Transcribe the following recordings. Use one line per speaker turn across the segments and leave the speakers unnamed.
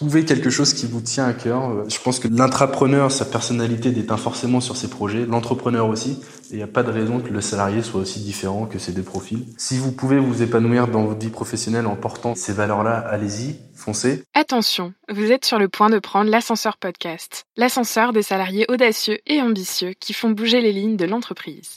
Trouvez quelque chose qui vous tient à cœur. Je pense que l'intrapreneur, sa personnalité déteint forcément sur ses projets, l'entrepreneur aussi. Et il n'y a pas de raison que le salarié soit aussi différent que ces deux profils. Si vous pouvez vous épanouir dans votre vie professionnelle en portant ces valeurs-là, allez-y, foncez.
Attention, vous êtes sur le point de prendre l'ascenseur podcast. L'ascenseur des salariés audacieux et ambitieux qui font bouger les lignes de l'entreprise.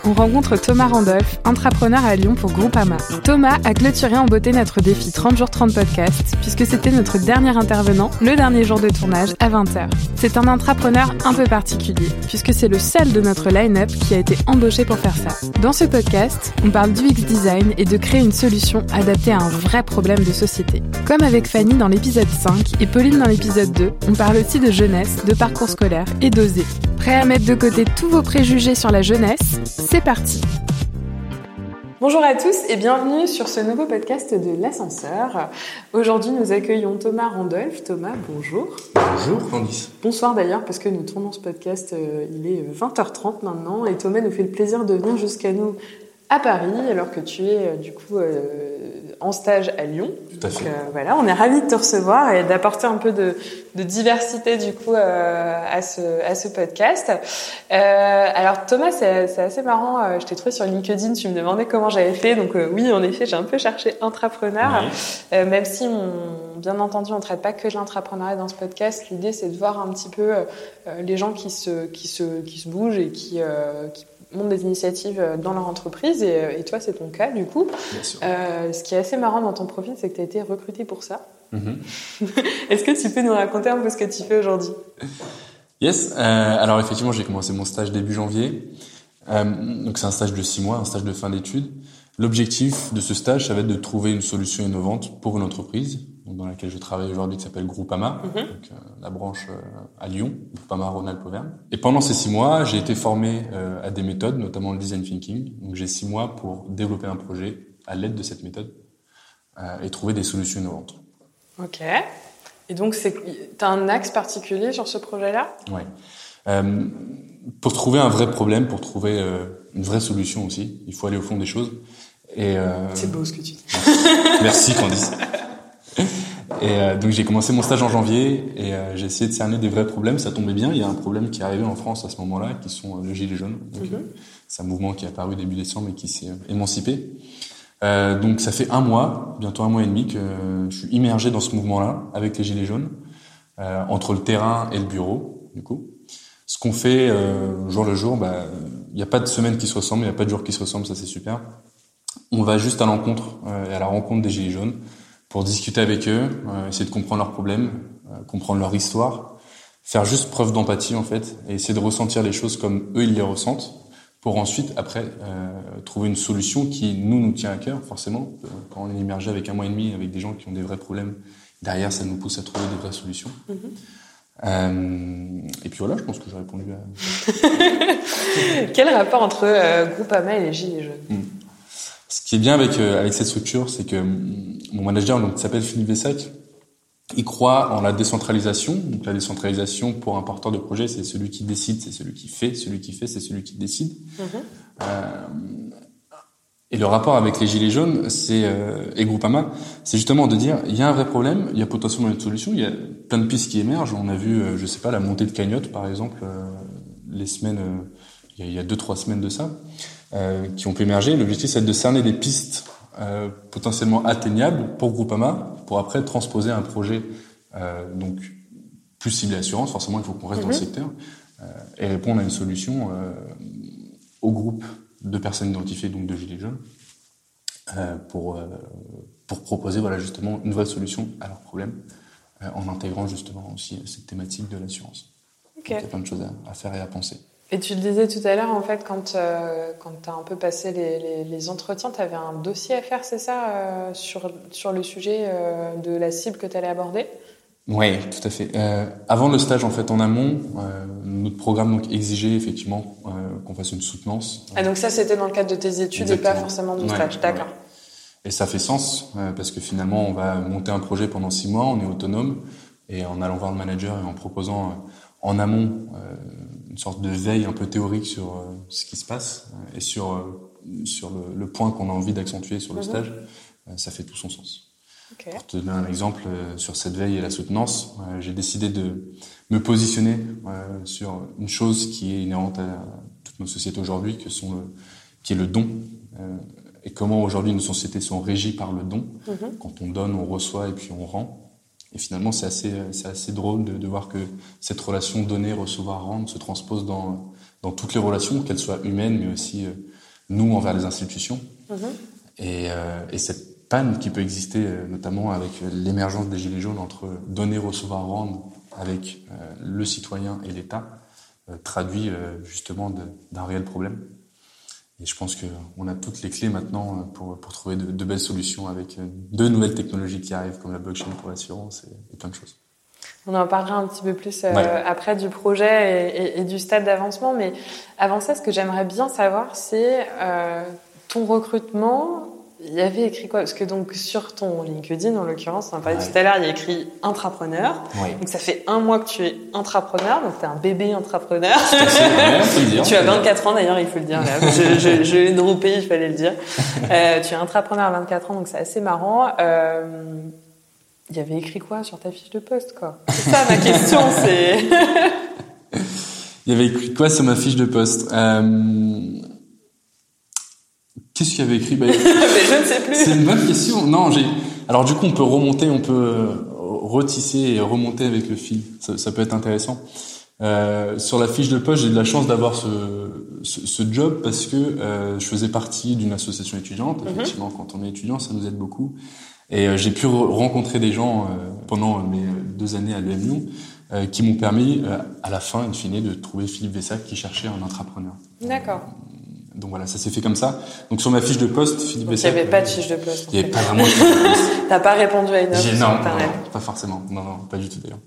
on rencontre Thomas Randolph, intrapreneur à Lyon pour Groupama. Thomas a clôturé en beauté notre défi 30 jours 30 podcasts, puisque c'était notre dernier intervenant, le dernier jour de tournage à 20h. C'est un intrapreneur un peu particulier, puisque c'est le seul de notre line-up qui a été embauché pour faire ça. Dans ce podcast, on parle d'UX design et de créer une solution adaptée à un vrai problème de société. Comme avec Fanny dans l'épisode 5 et Pauline dans l'épisode 2, on parle aussi de jeunesse, de parcours scolaire et d'oser. Prêt à mettre de côté tous vos préjugés sur la jeunesse C'est parti Bonjour à tous et bienvenue sur ce nouveau podcast de l'ascenseur. Aujourd'hui, nous accueillons Thomas Randolph. Thomas, bonjour.
Bonjour, Candice.
Bonsoir d'ailleurs, parce que nous tournons ce podcast, euh, il est 20h30 maintenant, et Thomas nous fait le plaisir de venir jusqu'à nous à Paris, alors que tu es euh, du coup euh, en stage à Lyon.
Tout à fait.
Donc, euh, voilà, on est ravis de te recevoir et d'apporter un peu de, de diversité du coup euh, à ce à ce podcast. Euh, alors Thomas, c'est assez marrant. je t'ai trouvé sur LinkedIn. Tu me demandais comment j'avais fait. Donc oui, en effet, j'ai un peu cherché intrapreneur. Euh, même si, on, bien entendu, on traite pas que de l'intrapreneuriat dans ce podcast. L'idée, c'est de voir un petit peu les gens qui se qui se qui se bougent et qui qui montent des initiatives dans leur entreprise et, euh, et toi c'est ton cas du coup.
Bien sûr.
Euh, ce qui est assez marrant dans ton profil c'est que tu as été recruté pour ça.
Mhm.
Est-ce que tu peux nous raconter un peu ce que tu fais aujourd'hui?
Yes. Euh, alors effectivement, j'ai commencé mon stage début janvier. Euh, donc c'est un stage de six mois, un stage de fin d'études. L'objectif de ce stage, ça va être de trouver une solution innovante pour une entreprise dans laquelle je travaille aujourd'hui, qui s'appelle Groupama, donc euh, la branche euh, à Lyon, Groupama Rhône-Alpes Auvergne. Et pendant ces six mois, j'ai été formé euh, à des méthodes, notamment le design thinking. Donc j'ai six mois pour développer un projet à l'aide de cette méthode et trouver des solutions innovantes.
Ok. Et donc c'est t'as un axe particulier sur ce projet-là?
Euh, pour trouver un vrai problème, pour trouver une vraie solution aussi, il faut aller au fond des choses. Et euh,
C'est beau ce que tu dis.
merci Candice. Et euh, donc j'ai commencé mon stage en janvier et euh, j'ai essayé de cerner des vrais problèmes. Ça tombait bien. Il y a un problème qui est arrivé en France à ce moment-là, qui sont euh, le gilet jaune. Donc,
Mhm.
c'est un mouvement qui est apparu début décembre et qui s'est émancipé. Euh, donc ça fait un mois, bientôt un mois et demi, que euh, je suis immergé dans ce mouvement-là avec les gilets jaunes, euh, entre le terrain et le bureau, du coup. Ce qu'on fait jour le jour, bah, il n'y a pas de semaine qui se ressemble, il n'y a pas de jour qui se ressemble, ça c'est super. On va juste à l'encontre euh, et à la rencontre des gilets jaunes pour discuter avec eux, euh, essayer de comprendre leurs problèmes, euh, comprendre leur histoire, faire juste preuve d'empathie en fait, et essayer de ressentir les choses comme eux ils les ressentent, pour ensuite après euh, trouver une solution qui nous nous tient à cœur forcément. Quand on est immergé avec un mois et demi avec des gens qui ont des vrais problèmes, derrière ça nous pousse à trouver des vraies solutions. Euh, et puis voilà, je pense que j'ai répondu à,
Quel rapport entre euh, Groupama et les gilets jaunes?
Ce qui est bien avec euh, avec cette structure, c'est que hum, mon manager, donc qui s'appelle Philippe Vessac, il croit en la décentralisation. Donc la décentralisation pour un porteur de projet, c'est celui qui décide, c'est celui qui fait, celui qui fait, c'est celui qui décide. Euh, et le rapport avec les gilets jaunes, c'est euh, et Groupama, c'est justement de dire il y a un vrai problème, il y a potentiellement une solution, il y a plein de pistes qui émergent. On a vu, euh, je sais pas, la montée de cagnotte par exemple, euh, les semaines, il y a- il y a deux trois semaines de ça, qui ont pu émerger. L'objectif c'est de cerner des pistes euh, potentiellement atteignables pour Groupama, pour après transposer un projet euh, donc plus ciblé assurance. Forcément, il faut qu'on reste dans le secteur euh, et répondre à une solution euh, au groupe de personnes identifiées, donc de gilets jaunes, euh, pour euh, pour proposer voilà justement une vraie solution à leurs problèmes, euh, en intégrant justement aussi cette thématique de l'assurance. Il y a plein de choses à, à faire et à penser.
Et tu le disais tout à l'heure, en fait, quand, euh, quand tu as un peu passé les, les, les entretiens, tu avais un dossier à faire, c'est ça, euh, sur, sur le sujet euh, de la cible que tu allais aborder?
Oui, tout à fait. Avant le stage, en fait, en amont, notre programme donc, exigeait effectivement qu'on fasse une soutenance.
Ah, donc ça, c'était dans le cadre de tes études et pas forcément du
Ouais,
stage, d'accord.
ouais. Et ça fait sens, parce que finalement, on va monter un projet pendant six mois, on est autonome, et en allant voir le manager et en proposant en amont une sorte de veille un peu théorique sur euh, ce qui se passe euh, et sur, euh, sur le, le point qu'on a envie d'accentuer sur le
Mhm.
stage, euh, ça fait tout son sens. Pour te donner un exemple, sur cette veille et la soutenance, j'ai décidé de me positionner sur une chose qui est inhérente à toutes nos sociétés aujourd'hui, que sont le, qui est le don. Et comment aujourd'hui nos sociétés sont régies par le don.
Mhm.
Quand on donne, on reçoit et puis on rend. Et finalement, c'est assez, c'est assez drôle de, de voir que cette relation donner, recevoir, rendre se transpose dans, dans toutes les relations, qu'elles soient humaines, mais aussi euh, nous envers les institutions.
Mhm.
Et, euh, et cette panne qui peut exister, euh, notamment avec l'émergence des Gilets jaunes entre donner, recevoir, rendre avec euh, le citoyen et l'État, euh, traduit euh, justement d'un réel problème. Et je pense qu'on a toutes les clés maintenant euh, pour, pour trouver de, de belles solutions avec euh, de nouvelles technologies qui arrivent, comme la blockchain pour l'assurance et, et plein de choses.
On en parlera un petit peu plus euh,
Ouais.
après du projet et, et- et du stade d'avancement. Mais avant ça, ce que j'aimerais bien savoir, c'est euh, ton recrutement. Il y avait écrit quoi? Parce que donc sur ton LinkedIn, en l'occurrence, on parlait
Ouais.
tout à l'heure, il y a écrit intrapreneur. Donc ça fait un mois que tu es intrapreneur, donc tu es un bébé intrapreneur. tu as 24 ans d'ailleurs, il faut le dire. Là. Je, je, je l'ai droppé, il fallait le dire. Euh, tu es intrapreneur à 24 ans, donc c'est assez marrant. Euh, il y avait écrit quoi sur ta fiche de poste, quoi? C'est ça ma question, c'est.
Il y avait écrit quoi sur ma fiche de poste? Euh... Qu'est-ce qu'il y avait écrit bah,
je ne sais plus.
C'est une bonne question. Non, j'ai. Alors du coup, on peut remonter, on peut euh, retisser et remonter avec le fil. Ça, ça peut être intéressant. Euh, sur la fiche de poste, j'ai eu de la chance d'avoir ce, ce, ce job parce que euh, je faisais partie d'une association étudiante. Effectivement, quand on est étudiant, ça nous aide beaucoup. Et euh, j'ai pu re- rencontrer des gens pendant mes deux années à l'EMU euh, qui m'ont permis, à la fin, in fine, de trouver Philippe Vessac qui cherchait un entrepreneur.
D'accord.
Donc voilà, ça s'est fait comme ça. Donc sur ma fiche de poste, Philippe
Donc il n'y avait pas de
euh,
fiche de poste.
Il n'y avait pas vraiment de fiche de poste.
T'as pas répondu à une offre
non, non,
Internet.
non, pas forcément. Non, non, pas du tout d'ailleurs.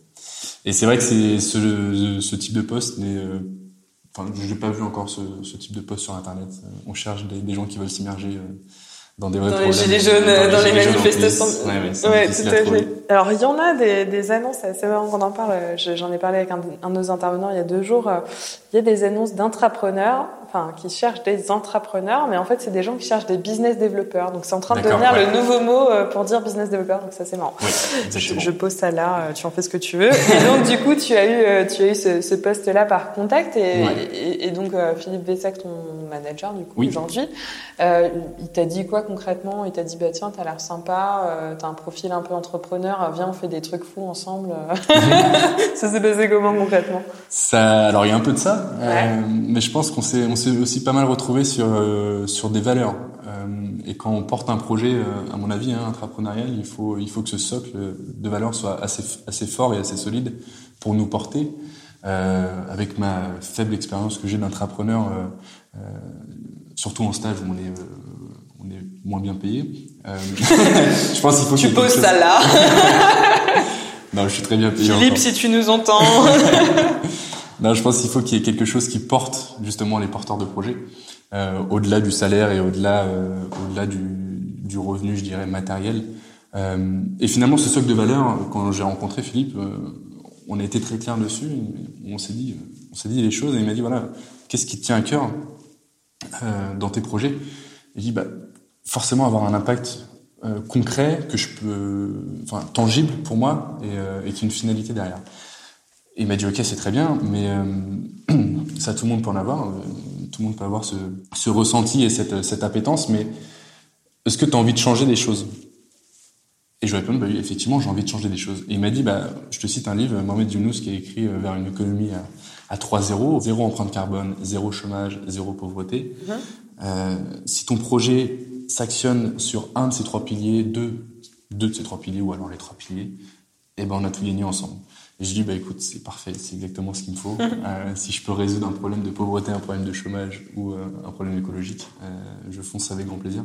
Et c'est vrai que c'est ce, ce type de poste n'est, euh, enfin, je n'ai pas vu encore ce, ce type de poste sur Internet. Euh, On cherche des, des gens qui veulent s'immerger dans des vrais
Dans les
problèmes.
gilets jaunes, dans les
plus.
manifestations.
Ouais, ouais,
Ouais, tout à fait. Alors, il y en a des, des annonces, c'est marrant qu'on en parle. Je- J'en ai parlé avec un, un de nos intervenants il y a deux jours. Il y a des annonces d'intrapreneurs, enfin, qui cherchent des entrepreneurs, mais en fait, c'est des gens qui cherchent des business développeurs. Donc, c'est en train de devenir
ouais.
le nouveau mot euh, pour dire business développeur. Donc, ça, c'est marrant.
Oui,
Je, pose ça là, euh, tu en fais ce que tu veux. Et donc, du coup, tu as eu, euh, tu as eu ce, ce poste-là par contact. Et,
Ouais.
et, et donc, Philippe Vessac, ton manager, du coup,
Oui.
aujourd'hui, euh, il t'a dit quoi concrètement? Il t'a dit, bah tiens, t'as l'air sympa, euh, t'as un profil un peu entrepreneur, viens, on fait des trucs fous ensemble. ça s'est passé comment concrètement?
Ça, alors il y a un peu de ça,
Ouais.
euh, mais je pense qu'on s'est, s'est aussi pas mal retrouvé sur euh, sur des valeurs. Euh, et quand on porte un projet, euh, à mon avis, hein, intrapreneurial, il faut il faut que ce socle de valeurs soit assez assez fort et assez solide pour nous porter. Avec ma faible expérience que j'ai d'intrapreneur, euh, surtout en stage où on est on est moins bien payé. Je pense qu'il faut
Tu
y ait
poses ça là.
Non, je suis très bien payé.
Philippe,
encore.
si tu nous entends.
Non, je pense qu'il faut qu'il y ait quelque chose qui porte justement les porteurs de projets, euh, au-delà du salaire et au-delà euh, au-delà du, du revenu, je dirais matériel. Euh, et finalement, ce socle de valeur, quand j'ai rencontré Philippe, euh, on a été très clair dessus. On s'est dit, on s'est dit les choses et il m'a dit voilà, qu'est-ce qui tient à cœur euh, dans tes projets? Et J'ai dit bah forcément avoir un impact euh, concret que je peux, enfin tangible pour moi et, et qui une finalité derrière. Et il m'a dit ok c'est très bien, mais euh, ça tout le monde peut en avoir, euh, tout le monde peut avoir ce, ce ressenti et cette, cette appétence, mais est-ce que tu as envie de changer des choses? Et je lui ai répondu bah oui, effectivement j'ai envie de changer des choses. Et il m'a dit bah je te cite un livre Mohamed Younous qui a écrit euh, vers une économie à, à 3 zéro, zéro empreinte carbone, zéro chômage, zéro pauvreté. Euh, si ton projet s'actionne sur un de ces trois piliers, deux, deux de ces trois piliers ou alors les trois piliers, eh ben on a tout gagné ensemble. Et je dis, bah écoute, c'est parfait, c'est exactement ce qu'il me faut. Euh, si je peux résoudre un problème de pauvreté, un problème de chomage ou euh, un problème écologique, euh, je fonce avec grand plaisir.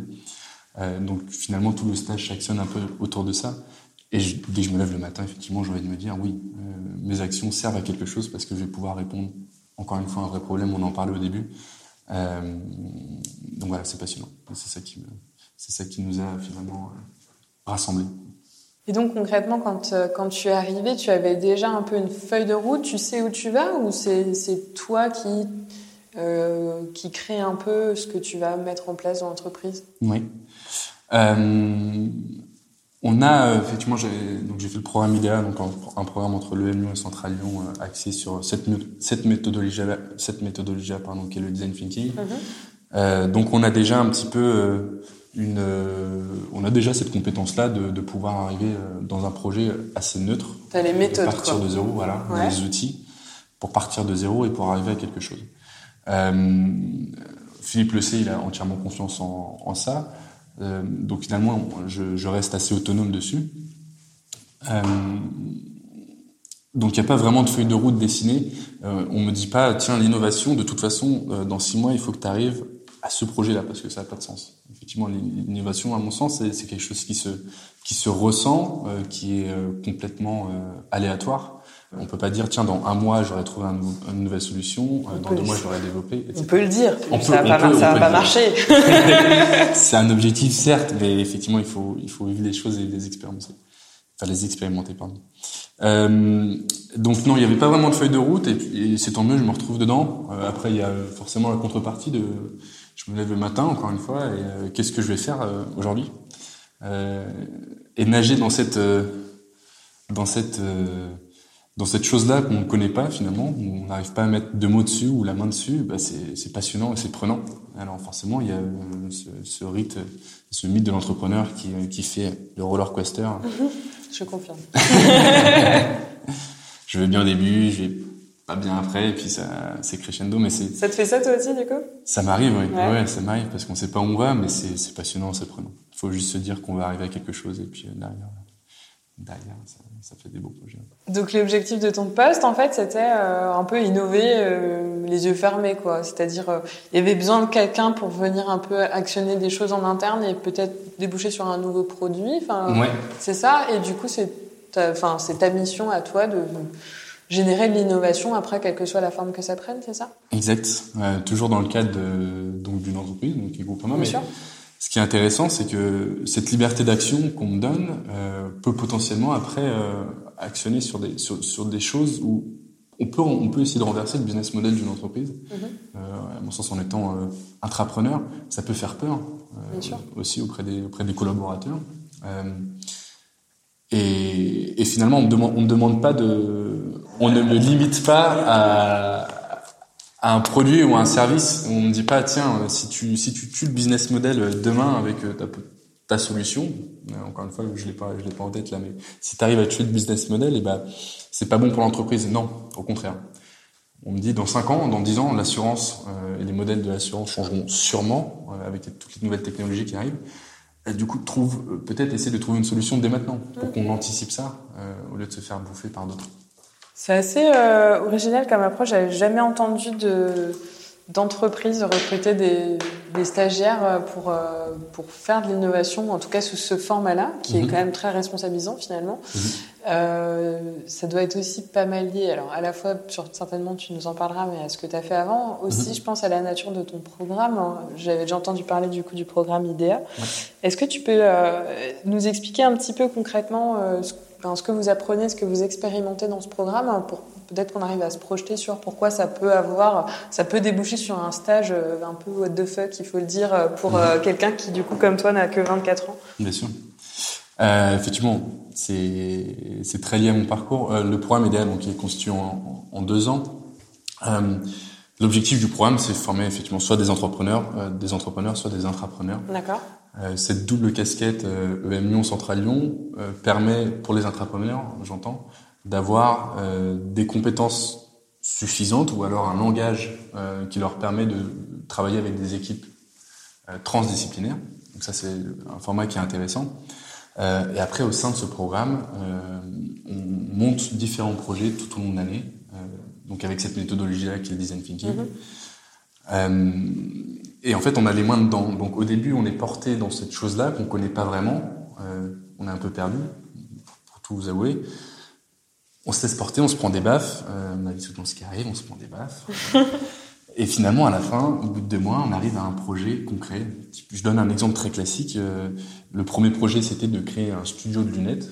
Donc finalement, tout le stage s'actionne un peu autour de ça. Et je- dès que je me lève le matin, effectivement, j'ai envie de me dire, oui, mes actions servent à quelque chose parce que je vais pouvoir répondre, encore une fois, à un vrai problème, on en parlait au début. Donc voilà, c'est passionnant. C'est ça qui me, c'est ça qui nous a finalement rassemblés.
Et donc concrètement, quand, euh, quand tu es arrivé, tu avais déjà un peu une feuille de route, tu sais où tu vas ou c'est toi qui, euh, qui crée un peu ce que tu vas mettre en place dans l'entreprise?
Oui. Euh, on a euh, effectivement, j'ai fait le programme IDEA, donc un, programme entre l'EM Lyon et Central Lyon, euh, axé sur cette, cette méthodologie, cette méthodologie pardon, qui est le design thinking. Euh, donc on a déjà un petit peu une, euh, on a déjà cette compétence-là de, de pouvoir arriver euh, dans un projet assez neutre,
T'as les méthodes,
de partir
quoi.
de zéro, voilà,
Ouais.
les outils pour partir de zéro et pour arriver à quelque chose. Euh, Philippe Le Sey, il a entièrement confiance en, en ça. Euh, donc finalement, je, je reste assez autonome dessus. Euh, donc il n'y a pas vraiment de feuille de route dessinée. On me dit pas, tiens, l'innovation, de toute façon, dans six mois, il faut que tu arrives à ce projet-là, parce que ça n'a pas de sens. Effectivement, l'innovation, à mon sens, c'est quelque chose qui se, qui se ressent, euh, qui est euh, complètement euh, aléatoire. On peut pas dire, tiens, dans un mois, j'aurais trouvé un nou- une nouvelle solution, euh, dans deux mois, je l'aurais développé, etc.
On peut le dire,
On
ça
on
pas, ça va pas
le
marcher.
c'est un objectif, certes, mais effectivement, il faut, il faut vivre les choses et les expérimenter. Enfin, les expérimenter, pardon. Euh, donc non, il n'y avait pas vraiment de feuille de route, et, et c'est tant mieux, je me retrouve dedans. Euh, après, il y a forcément la contrepartie de, je me lève le matin, encore une fois, et euh, qu'est-ce que je vais faire euh, aujourd'hui? Euh, Et nager dans cette, dans cette, dans cette chose-là qu'on ne connaît pas finalement, où on n'arrive pas à mettre deux mots dessus ou la main dessus, bah c'est passionnant et c'est prenant. Alors forcément, il y a ce, ce rite, ce mythe de l'entrepreneur qui, qui fait le roller coaster.
Je confirme.
Je vais bien au début, je vais pas bien après, et puis ça c'est crescendo, mais c'est
Ça te fait ça toi aussi, du coup?
Ça m'arrive, oui.
Ouais.
Ouais. ça m'arrive parce qu'on sait pas où on va, mais c'est c'est passionnant, c'est prenant. Il faut juste se dire qu'on va arriver à quelque chose et puis euh, derrière, derrière, ça, ça fait des beaux projets.
Donc l'objectif de ton poste, en fait, c'était euh, un peu innover euh, les yeux fermés, quoi. C'est-à-dire, euh, il y avait besoin de quelqu'un pour venir un peu actionner des choses en interne et peut-être déboucher sur un nouveau produit. Enfin,
Ouais.
c'est ça? Et du coup, c'est ta, enfin, c'est ta mission à toi de générer de l'innovation après, quelle que soit la forme que ça prenne, c'est ça?
Exact. Euh, toujours dans le cadre de- donc d'une entreprise, donc qui est Groupama.
Bien
Mais
sûr.
ce qui est intéressant, c'est que cette liberté d'action qu'on me donne euh, peut potentiellement après euh, actionner sur des sur, sur des choses où on peut on peut essayer de renverser le business model d'une entreprise. Euh, à mon sens, en étant intrapreneur, ça peut faire peur
Bien sûr.
aussi auprès des auprès des collaborateurs. Et, et finalement, on me demande, on me demande pas de, on ne me limite pas à, à un produit ou à un service. On me dit pas, tiens, si tu, si tu tues le business model euh, demain avec euh, ta, ta solution, euh, encore une fois, je l'ai pas, je l'ai pas en tête là, mais si tu arrives à tuer le business model, et ben, c'est pas bon pour l'entreprise. Non, au contraire. On me dit dans 5 ans, dans 10 ans, l'assurance euh, et les modèles de l'assurance changeront sûrement euh, avec toutes les nouvelles technologies qui arrivent. Et du coup, trouve peut-être essayer de trouver une solution dès maintenant pour qu'on anticipe ça euh, au lieu de se faire bouffer par d'autres.
C'est assez euh, original comme approche. J'avais jamais entendu de d'entreprises recruter des, des stagiaires euh, pour euh, pour faire de l'innovation, en tout cas sous ce format-là, qui est
Mhm.
quand même très responsabilisant finalement.
Mhm.
Euh, ça doit être aussi pas mal lié. Alors à la fois, sur, certainement, tu nous en parleras, mais à ce que tu as fait avant. Aussi,
Mhm.
je pense à la nature de ton programme. hein. J'avais déjà entendu parler du coup du programme IDEA. Est-ce que tu peux euh, nous expliquer un petit peu concrètement ce, ce que vous apprenez, ce que vous expérimentez dans ce programme, hein, pour peut-être qu'on arrive à se projeter sur pourquoi ça peut avoir, ça peut déboucher sur un stage euh, un peu what the fuck, il faut le dire, euh, pour euh, quelqu'un qui du coup comme toi n'a que 24 ans.
Bien sûr. Euh, effectivement, c'est très lié à mon parcours. Euh, le programme idéal, donc, il est constitué en, en deux ans. Euh, L'objectif du programme, c'est de former effectivement soit des entrepreneurs, des entrepreneurs, soit des intrapreneurs.
D'accord.
Euh, cette double casquette euh, EM Lyon Central Lyon euh, permet pour les intrapreneurs, j'entends, d'avoir des compétences suffisantes ou alors un langage qui leur permet de travailler avec des équipes transdisciplinaires. Donc ça c'est un format qui est intéressant. Et après, au sein de ce programme, on monte différents projets tout au long de l'année, donc avec cette méthodologie-là qui est le design thinking.
Mhm.
Euh, et en fait, on a les mains dedans. Donc au début, on est porté dans cette chose-là qu'on connaît pas vraiment. Euh, on est un peu perdu, pour tout vous avouer. On se laisse porter, on se prend des baffes. Euh, on a vu tout ce qui arrive, on se prend des baffes. et finalement, à la fin, au bout de deux mois, on arrive à un projet concret. Je donne un exemple très classique. Euh, le premier projet, c'était de créer un studio de lunettes.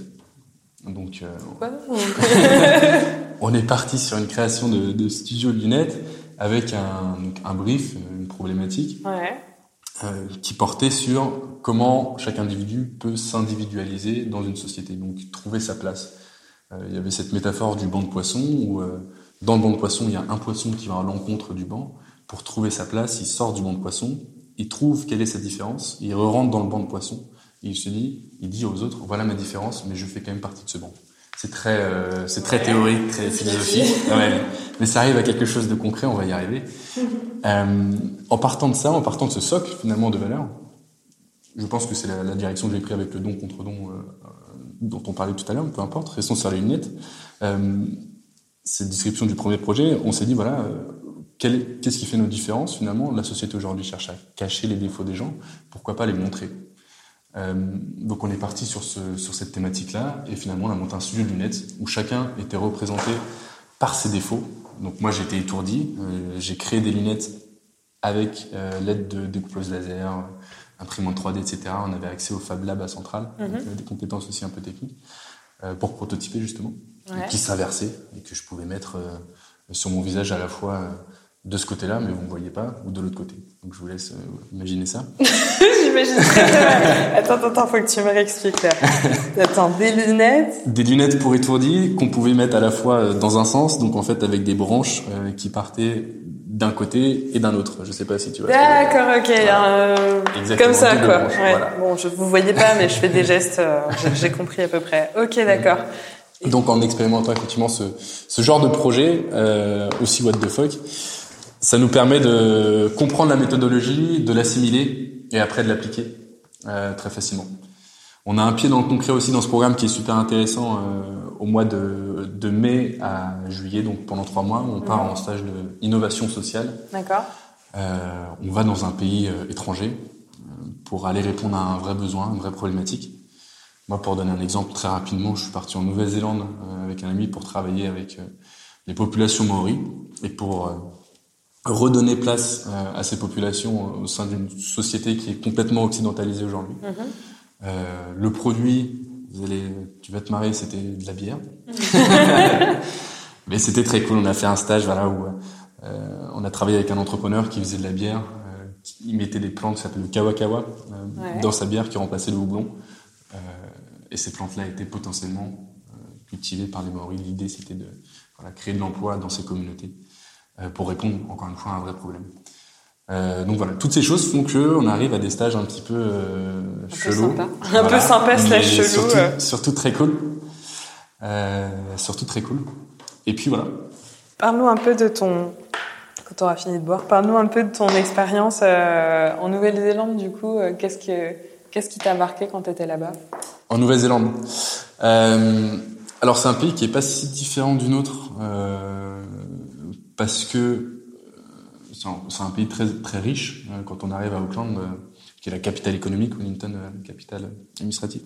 Donc, euh,
Quoi
on est parti sur une création de, de studio de lunettes avec un, donc un brief, problématique
Ouais.
euh, qui portait sur comment chaque individu peut s'individualiser dans une société, donc trouver sa place. Euh, il y avait cette métaphore du banc de poissons où euh, dans le banc de poissons, il y a un poisson qui va à l'encontre du banc. Pour trouver sa place, il sort du banc de poissons, il trouve quelle est sa différence, il re-rentre dans le banc de poissons et il se dit, il dit aux autres, voilà ma différence, mais je fais quand même partie de ce banc. C'est très, euh, c'est très théorique, très philosophique. Ouais. Mais ça arrive à quelque chose de concret, on va y arriver. Euh, en partant de ça, en partant de ce socle finalement de valeur, je pense que c'est la, la direction que j'ai prise avec le don contre don euh, euh, dont on parlait tout à l'heure, peu importe, restons sur les lunettes. Euh, cette description du premier projet, on s'est dit voilà, euh, qu'est-ce qui fait nos différences finalement? La société aujourd'hui cherche à cacher les défauts des gens, pourquoi pas les montrer? Euh, donc on est parti sur, ce, sur cette thématique-là et finalement on a monté un studio de lunettes où chacun était représenté par ses défauts. Donc moi j'étais étourdi, euh, j'ai créé des lunettes avec euh, l'aide de découpeuses laser, imprimante 3D, etc. On avait accès au Fab Lab à Centrale, donc, euh, des compétences aussi un peu techniques, pour prototyper justement,
Ouais.
qui s'inversaient et que je pouvais mettre sur mon visage à la fois de ce côté-là, mais vous ne voyez pas, ou de l'autre côté. Donc je vous laisse euh, imaginer ça.
J'imagine. Attends, attends, attends, faut que tu me réexpliques là. Attends, des lunettes.
Des lunettes pour étourdis qu'on pouvait mettre à la fois euh, dans un sens, donc en fait avec des branches euh, qui partaient d'un côté et d'un autre. Je sais pas si tu vois.
D'accord, ok. euh,
Exactement,
comme ça, quoi. Ouais.
voilà.
Bon, je vous voyez pas, mais je fais des gestes. j'ai- compris à peu près. Ok, d'accord.
Donc en expérimentant effectivement ce, ce genre de projet, aussi what the fuck, ça nous permet de comprendre la méthodologie, de l'assimiler et après de l'appliquer euh, très facilement. On a un pied dans le concret aussi dans ce programme qui est super intéressant euh, au mois de, de mai à juillet, donc pendant trois mois, on part en stage de innovation sociale.
D'accord.
Euh, on va dans un pays étranger pour aller répondre à un vrai besoin, une vraie problématique. Moi, pour donner un exemple très rapidement, je suis parti en Nouvelle-Zélande avec un ami pour travailler avec les populations maoris et pour redonner place euh, à ces populations euh, au sein d'une société qui est complètement occidentalisée aujourd'hui. Euh, le produit, vous allez, tu vas te marrer, c'était de la bière. Mais c'était très cool. On a fait un stage, voilà, où euh, on a travaillé avec un entrepreneur qui faisait de la bière. Euh, qui mettait des plantes qui s'appellent le kawakawa
Ouais.
dans sa bière qui remplaçait le houblon. Et ces plantes-là étaient potentiellement cultivées par les Maoris. L'idée, c'était de voilà, créer de l'emploi dans ces communautés pour répondre, encore une fois, à un vrai problème. Euh, donc voilà, toutes ces choses font que on arrive à des stages un petit peu euh,
peu
chelous.
sympa. Un peu sympa slash chelou,
Surtout,
euh.
surtout très cool. Euh, surtout très cool. Et puis voilà.
Parle-nous un peu de ton. Quand on aura fini de boire, parle-nous un peu de ton expérience euh, en Nouvelle-Zélande. Du coup, euh, qu'est-ce que qu'est-ce qui t'a marqué quand tu étais là-bas?
En Nouvelle-Zélande. Euh, alors c'est un pays qui est pas si différent du nôtre euh, parce que euh, c'est un, pays très très riche. Euh, Quand on arrive à Auckland, euh, qui est la capitale économique, Wellington, la capitale administrative.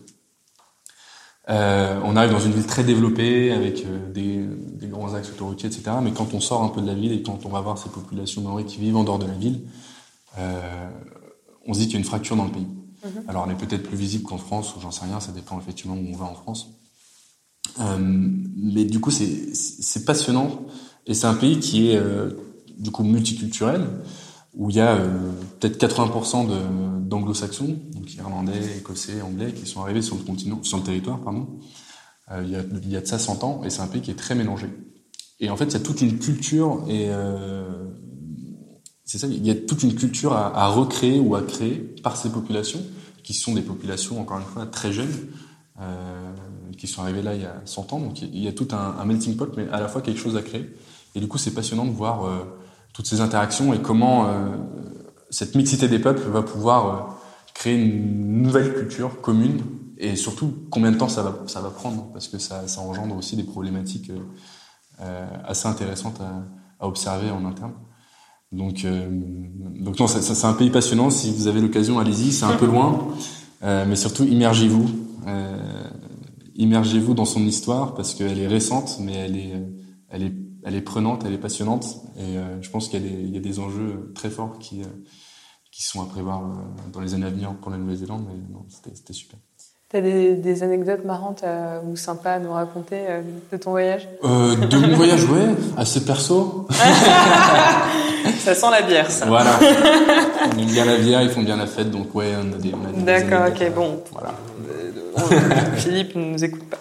Euh, on arrive dans une ville très développée avec des, des grands axes autoroutiers, etc. Mais quand on sort un peu de la ville et quand on va voir ces populations maoris qui vivent en dehors de la ville, euh, on se dit qu'il y a une fracture dans le pays. Alors elle est peut-être plus visible qu'en France, ou j'en sais rien, ça dépend effectivement où on va en France. Euh, mais du coup, c'est c'est passionnant et c'est un pays qui est euh, du coup multiculturel où il y a euh, peut-être 80% de- d'anglo-saxons, donc irlandais, écossais, anglais, qui sont arrivés sur le continent, sur le territoire, pardon. Euh, il, y a, il y a de ça 100 ans et c'est un pays qui est très mélangé. Et en fait, il y a toute une culture et c'est ça, il y a toute une culture à, recréer ou à créer par ces populations, qui sont des populations, encore une fois, très jeunes, qui sont arrivées là il y a 100 ans. Donc il y a tout un melting pot, mais à la fois quelque chose à créer. Et du coup, c'est passionnant de voir euh, toutes ces interactions et comment euh, cette mixité des peuples va pouvoir euh, créer une nouvelle culture commune et surtout combien de temps ça va ça va prendre parce que ça, ça engendre aussi des problématiques euh, euh, assez intéressantes à, à, observer en interne. Donc donc non, c'est un pays passionnant. Si vous avez l'occasion, allez-y. C'est un peu loin, mais surtout immergez-vous. Immergez-vous dans son histoire parce qu'elle est récente, mais elle est elle est elle est prenante, elle est passionnante et je pense qu'il y a des il y a des enjeux très forts qui qui sont à prévoir dans les années à venir pour la Nouvelle-Zélande. Mais non, c'était super.
T'as des, des anecdotes marrantes euh, ou sympas à nous raconter euh, de ton voyage?
Euh, De mon voyage, ouais, assez perso.
ça sent la bière, ça.
Voilà. Ils aiment bien la bière, ils font bien la fête, donc ouais, on a des. on des
D'accord, ok, bon.
Voilà.
Euh, Philippe ne nous écoute pas.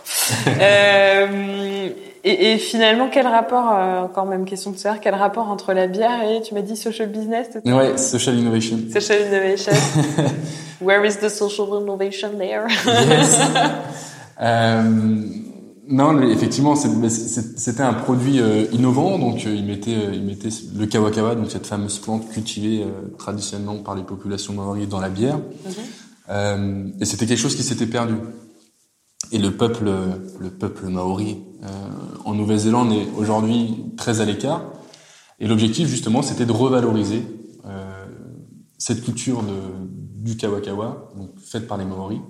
Et, et finalement, quel rapport, euh, encore même question de savoir, quel rapport entre la bière et, tu m'as dit, social business
Ouais, social innovation.
Social innovation. Where is the social innovation there?
Yes. Euh, non, effectivement, c'était un produit euh, innovant, donc euh, il mettait, euh, il mettait le kawakawa, donc cette fameuse plante cultivée euh, traditionnellement par les populations maoris dans la bière, Euh, et c'était quelque chose qui s'était perdu. Et le peuple, le peuple maori en Nouvelle-Zélande est aujourd'hui très à l'écart. Et l'objectif justement, c'était de revaloriser euh, cette culture de, du kawakawa, donc faite par les maoris,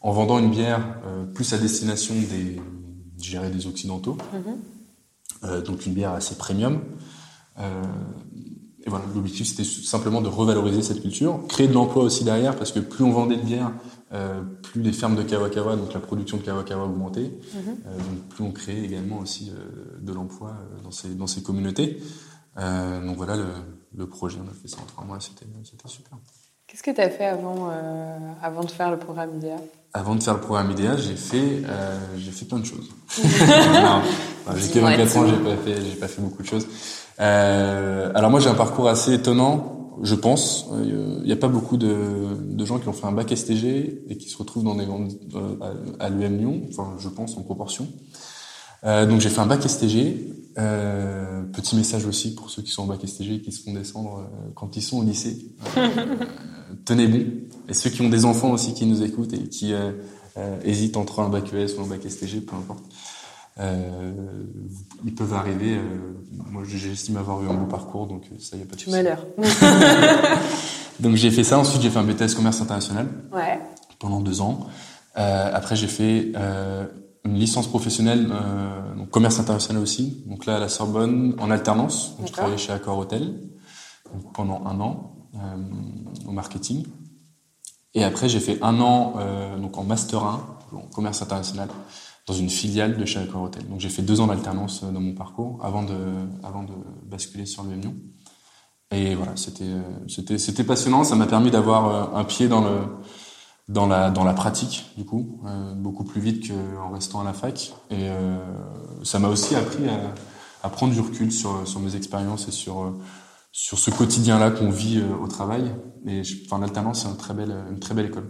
en vendant une bière euh, plus à destination des, dirais des occidentaux, Euh, donc une bière assez premium. Euh, et voilà, l'objectif c'était simplement de revaloriser cette culture, créer de l'emploi aussi derrière, parce que plus on vendait de bière, euh, plus les fermes de kawakawa, donc la production de kawakawa augmentait, Euh, donc plus on créait également aussi euh, de l'emploi dans ces dans ces communautés. Donc voilà le, le projet, on a fait ça en trois mois, c'était super.
Qu'est-ce que tu as fait avant, avant de faire le programme IDEA
Avant de faire le programme idéal, j'ai fait, j'ai fait plein de choses. enfin, j'ai que 24 ans, j'ai pas fait, pas fait beaucoup de choses. Alors moi, j'ai un parcours assez étonnant, je pense. Il n'y a pas beaucoup de, gens qui ont fait un bac STG et qui se retrouvent dans des grandes, euh, à, l'UM Lyon. Enfin, je pense en proportion. Euh, donc j'ai fait un bac STG. Euh, petit message aussi pour ceux qui sont en bac STG et qui se font descendre euh, quand ils sont au lycée. Euh, tenez bon. Et ceux qui ont des enfants aussi qui nous écoutent et qui euh, euh, hésitent entre un bac ES ou un bac STG, peu importe. Euh, ils peuvent arriver. euh, moi, j'estime avoir eu un beau parcours, donc euh, ça y a pas de
Tu m'as l'air.
Donc j'ai fait ça. Ensuite, j'ai fait un BTS commerce international
Ouais.
pendant deux ans. Euh, après, j'ai fait euh, une licence professionnelle, euh, donc commerce international aussi. Donc là, à la Sorbonne, en alternance. Donc, je travaillais chez Accor Hotel donc, pendant un an euh, au marketing. Et après, j'ai fait un an euh, donc en master 1 en commerce international dans une filiale de chez Accor Hotel. Donc j'ai fait deux ans d'alternance euh, dans mon parcours avant de avant de basculer sur le Lyon. Et voilà, c'était euh, c'était c'était passionnant. Ça m'a permis d'avoir euh, un pied dans le dans la dans la pratique du coup beaucoup plus vite qu'en restant à la fac. Et ça m'a aussi appris à, à prendre du recul sur sur mes expériences et sur sur ce quotidien-là qu'on vit au travail. Et je- enfin, l'alternance, c'est une très belle, une très belle école.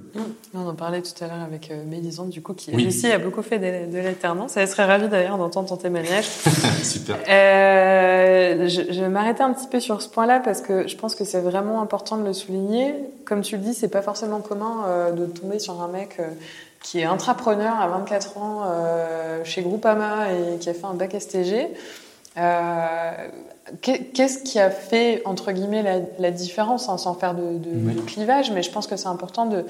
On en parlait tout à l'heure avec euh, Mélisande, du coup, qui
Oui.
aussi a beaucoup fait de, de l'alternance. Elle serait ravie d'ailleurs d'entendre ton témoignage.
Super.
Euh, je, je vais m'arrêter un petit peu sur ce point-là parce que je pense que c'est vraiment important de le souligner. Comme tu le dis, c'est pas forcément commun euh, de tomber sur un mec euh, qui est intrapreneur à 24 ans chez Groupama et qui a fait un bac STG. Euh, qu'est- Qu'est-ce qui a fait, entre guillemets, la, la différence, hein, sans faire de, de-
Oui.
de clivage, mais je pense que c'est important de,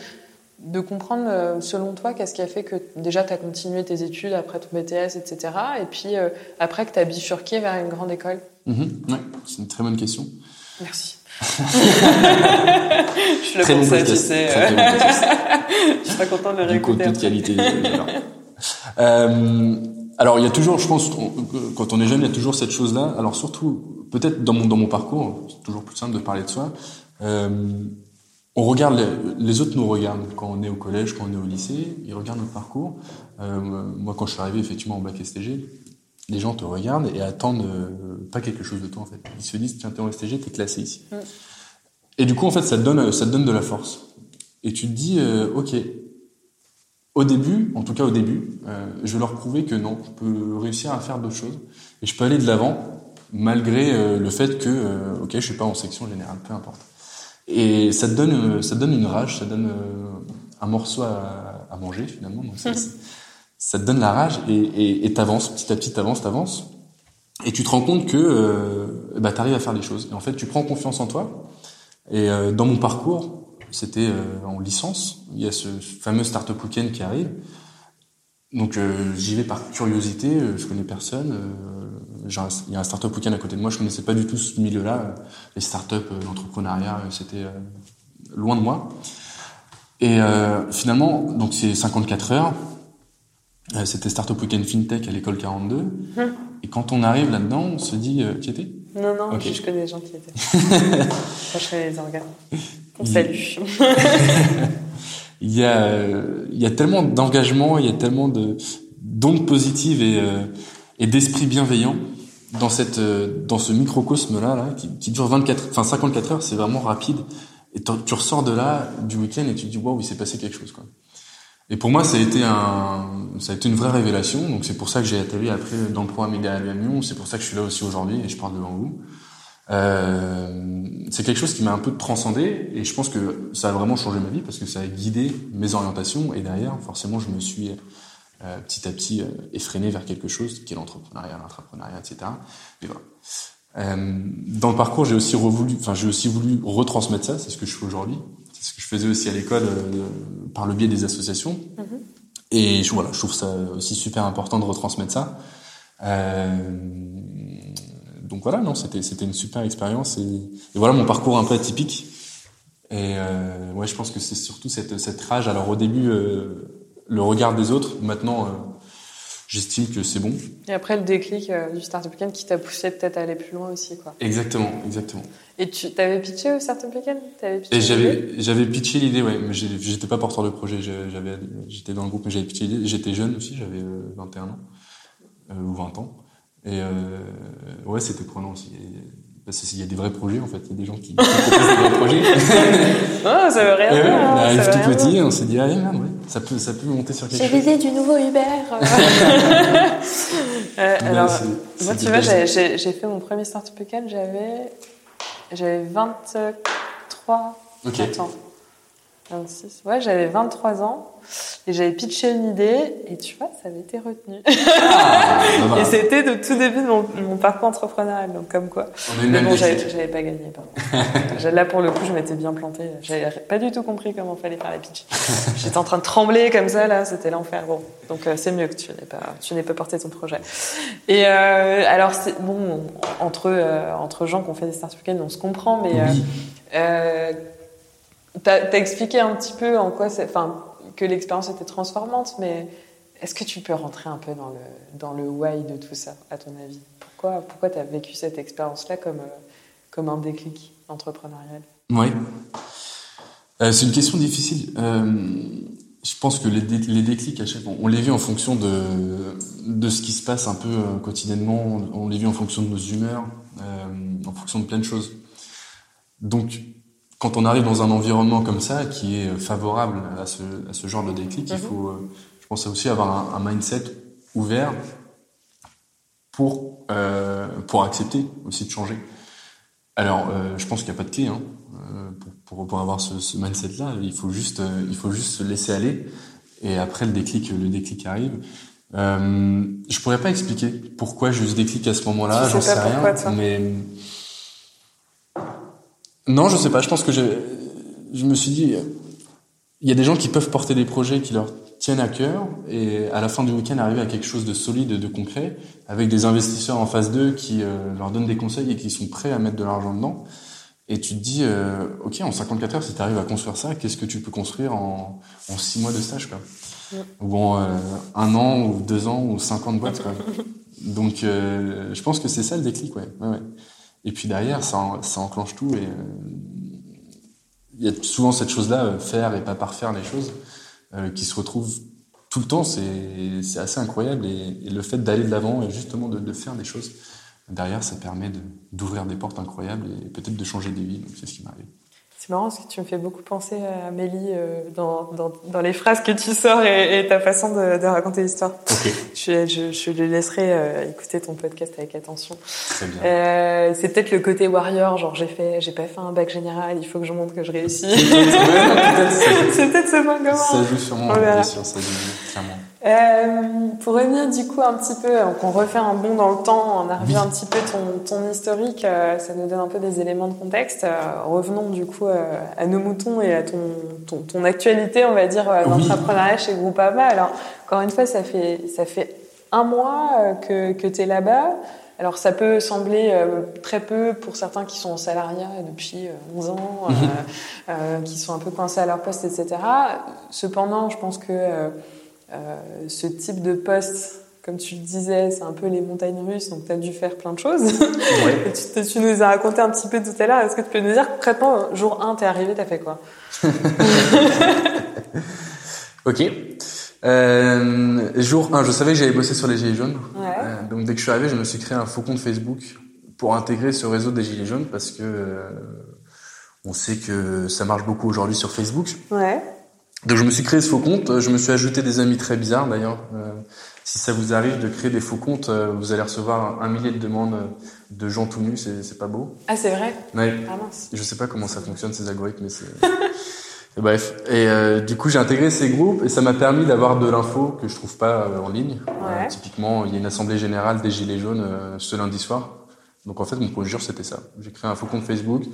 de comprendre, euh, selon toi, qu'est-ce qui a fait que déjà tu as continué tes études après ton BTS, etc. Et puis euh, après que tu as bifurqué vers une grande école?
Mhm, ouais, c'est une très bonne question.
Merci. je suis là
Très
ça, tu sais. Je serais contente de le
du
réécouter.
contenu de qualité. j'adore. euh, alors, il y a toujours, je pense, on- quand on est jeune, il y a toujours cette chose-là. Alors, surtout, peut-être dans mon, dans mon parcours, c'est toujours plus simple de parler de soi. Euh, on regarde, les, les autres nous regardent quand on est au collège, quand on est au lycée, ils regardent notre parcours. Euh, moi, quand je suis arrivé effectivement au bac STG, les gens te regardent et attendent euh, pas quelque chose de toi en fait. Ils se disent tiens t'es en STG, t'es classé ici.
Mm.
Et du coup en fait ça te donne ça te donne de la force. Et tu te dis euh, ok. Au début, en tout cas au début, euh, je vais leur prouver que non, je peux réussir à faire d'autres choses et je peux aller de l'avant malgré euh, le fait que euh, ok je suis pas en section générale, peu importe. Et ça te donne euh, ça te donne une rage, ça donne euh, un morceau à, à manger finalement. Donc ça, ça te donne la rage et t'avances petit à petit, t'avances, t'avances. Et tu te rends compte que bah, tu arrives à faire des choses. Et en fait, tu prends confiance en toi. Et dans mon parcours, c'était euh, en licence. Il y a ce fameux Startup Weekend qui arrive. Donc euh, j'y vais par curiosité. euh, Je connais personne. Il y a un Startup Weekend à côté de moi. Je connaissais pas du tout ce milieu-là. Les startups, l'entrepreneuriat, c'était loin de moi. Et euh, finalement, donc c'est 54 heures. Euh, C'était Startup Weekend FinTech à l'école 42. Et quand on arrive là-dedans, on se dit, euh, qui était?
Non, non,
Ok.
je, connais des gens qui étaient. Moi, je connais les organes. On
Il-
salue.
il y a, euh, il y a tellement d'engagement, il y a tellement de d'ondes positives et, euh, et d'esprit bienveillant dans cette euh, dans ce microcosme là, qui, qui dure 24 enfin 54 heures, c'est vraiment rapide et tu ressors de là du week-end et tu te dis waouh, il s'est passé quelque chose quoi. Et pour moi, ça a été un ça a été une vraie révélation, donc c'est pour ça que j'ai atterri après dans le programme Idéal Lyon, c'est pour ça que je suis là aussi aujourd'hui et je parle devant vous. Euh, c'est quelque chose qui m'a un peu transcendé et je pense que ça a vraiment changé ma vie parce que ça a guidé mes orientations et derrière forcément je me suis euh, petit à petit euh, effréné vers quelque chose qui est l'entrepreneuriat, l'intrapreneuriat, etc. Et voilà. Dans le parcours, j'ai aussi revoulu, enfin j'ai aussi voulu retransmettre ça, c'est ce que je fais aujourd'hui, c'est ce que je faisais aussi à l'école par le biais des associations. Et je, voilà, je trouve ça aussi super important de retransmettre ça. Euh, donc voilà, non, c'était c'était une super expérience et, et voilà mon parcours un peu atypique. Et euh, ouais, je pense que c'est surtout cette cette rage. Alors au début, euh, le regard des autres. Maintenant, euh, j'estime que c'est bon.
Et après, le déclic euh, du Startup Weekend qui t'a poussé peut-être à aller plus loin aussi, quoi.
Exactement, exactement.
Et tu t'avais pitché au Startup Weekend? T'avais pitché
Et j'avais j'avais pitché l'idée, ouais, mais j'étais pas porteur de projet. J'avais j'étais dans le groupe, mais j'avais pitché l'idée. J'étais jeune aussi, j'avais euh, 21 ans ou 20 ans. Et euh, ouais, c'était prenant aussi. Et- Parce qu'il y a des vrais projets en fait, il y a des gens qui, qui proposent des vrais projets.
Oh, ça veut rien
ouais,
dire.
on
hein,
arrive
veut
tout
rien
petit, on s'est dit, merde, ouais, ça peut, ça peut monter sur quelque
J'ai
chose.
l'idée du nouveau Uber. Euh, alors, moi, tu vois, j'ai- j'ai j'ai fait mon premier Startup Weekend, j'avais j'avais 23
Ok.
Attends. 26. Ouais, j'avais 23 ans et j'avais pitché une idée et tu vois, ça avait été retenu.
Ah.
Et c'était au tout début de mon, mon parcours entrepreneurial, donc comme quoi.
On
Mais bon, j'avais pas gagné, par contre. J'ai- Là, pour le coup, je m'étais bien plantée. J'avais pas du tout compris comment fallait faire les pitchs. J'étais en train de trembler comme ça, là, c'était l'enfer. Bon, donc euh, c'est mieux que tu n'aies pas, tu n'aies pas porté ton projet. Et euh, alors, c'est bon, entre euh, entre gens qui ont fait des startup weekends, on se comprend, mais euh,
Oui.
T'as as expliqué un petit peu en quoi, enfin, que l'expérience était transformante, mais est-ce que tu peux rentrer un peu dans le dans le why de tout ça, à ton avis? Pourquoi pourquoi t'as vécu cette expérience-là comme euh, comme un déclic entrepreneurial?
Ouais. Euh, c'est une question difficile. Euh, je pense que les, les déclics, on les vit en fonction de, de ce qui se passe un peu quotidiennement, on, les vit en fonction de nos humeurs, en fonction de plein de choses. Donc, quand on arrive dans un environnement comme ça, qui est favorable à ce, à ce genre de déclic, il faut, euh, je pense, aussi avoir un, un mindset ouvert pour, euh, pour accepter aussi de changer. Alors, euh, je pense qu'il n'y a pas de clé hein, euh, pour, pour, avoir ce, ce mindset-là. Il faut juste, euh, il faut juste se laisser aller. Et après, le déclic, le déclic arrive. Euh, je pourrais pas expliquer pourquoi j'ai eu ce déclic à ce moment-là. J'en
sais
rien. Mais non, je sais pas. Je pense que j'ai, je me suis dit, il y a des gens qui peuvent porter des projets qui leur tiennent à cœur et à la fin du week-end arriver à quelque chose de solide, de concret, avec des investisseurs en face d'eux qui euh, leur donnent des conseils et qui sont prêts à mettre de l'argent dedans. Et tu te dis, euh, ok, en 54 heures, si tu arrives à construire ça, qu'est-ce que tu peux construire en, en 6 mois de stage, quoi? Ou en euh, un an, ou deux ans, ou cinq ans de boîte, quoi. Donc, je pense que c'est ça le déclic, ouais. ouais, ouais. Et puis derrière, ça, ça enclenche tout et euh, il y a souvent cette chose-là, euh, faire et pas parfaire les choses, euh, qui se retrouvent tout le temps. C'est assez incroyable et, le fait d'aller de l'avant et justement de, faire des choses derrière, ça permet d'ouvrir des portes incroyables et peut-être de changer des vies. Donc c'est ce qui m'arrive.
C'est marrant parce que tu me fais beaucoup penser à Amélie euh, dans, dans, dans, les phrases que tu sors et, et ta façon de, de raconter l'histoire.
Ok.
Je, je, je lui laisserai euh, écouter ton podcast avec attention. Euh, c'est peut-être le côté warrior, genre j'ai fait, j'ai pas fait un bac général, il faut que je montre que je réussis. c'est peut-être ce point commun.
Ça joue sûrement,
verra.
bien sûr, ça joue clairement.
Euh, pour revenir du coup un petit peu, donc on refait un bond dans le temps, on a revu
Oui.
un petit peu ton, ton historique, euh, ça nous donne un peu des éléments de contexte. Euh, revenons du coup euh, à nos moutons et à ton, ton, ton actualité, on va dire, euh,
Oui.
d'entrepreneuriat chez Groupama. Alors, encore une fois, ça fait, ça fait un mois euh, que, que tu es là-bas. Alors, ça peut sembler euh, très peu pour certains qui sont en salariat depuis euh, 11 ans, euh, euh, qui sont un peu coincés à leur poste, etc. Cependant, je pense que euh, euh, ce type de poste, comme tu le disais, c'est un peu les montagnes russes, donc tu as dû faire plein de choses. Et tu, tu nous as raconté un petit peu tout à l'heure. Est-ce que tu peux nous dire concrètement, jour 1, t'es arrivé, t'as fait quoi
Ok. Euh, jour 1, je savais que j'allais bosser sur les Gilets jaunes.
Ouais.
Euh, donc dès que je suis arrivé, je me suis créé un faux compte Facebook pour intégrer ce réseau des Gilets jaunes parce que euh, on sait que ça marche beaucoup aujourd'hui sur Facebook.
Ouais.
Donc je me suis créé ce faux compte, je me suis ajouté des amis très bizarres d'ailleurs. Euh, si ça vous arrive de créer des faux comptes, euh, vous allez recevoir un millier de demandes de gens tout nus, c'est c'est pas beau.
Ah, c'est vrai?
Ouais.
Ah mince.
Je sais pas comment ça fonctionne ces algorithmes, mais c'est. Et bref. Et euh, du coup, j'ai intégré ces groupes et ça m'a permis d'avoir de l'info que je trouve pas euh, en ligne.
Ouais.
Euh, typiquement, il y a une assemblée générale des Gilets jaunes euh, ce lundi soir. Donc en fait, mon jour, c'était ça. J'ai créé un faux compte Facebook.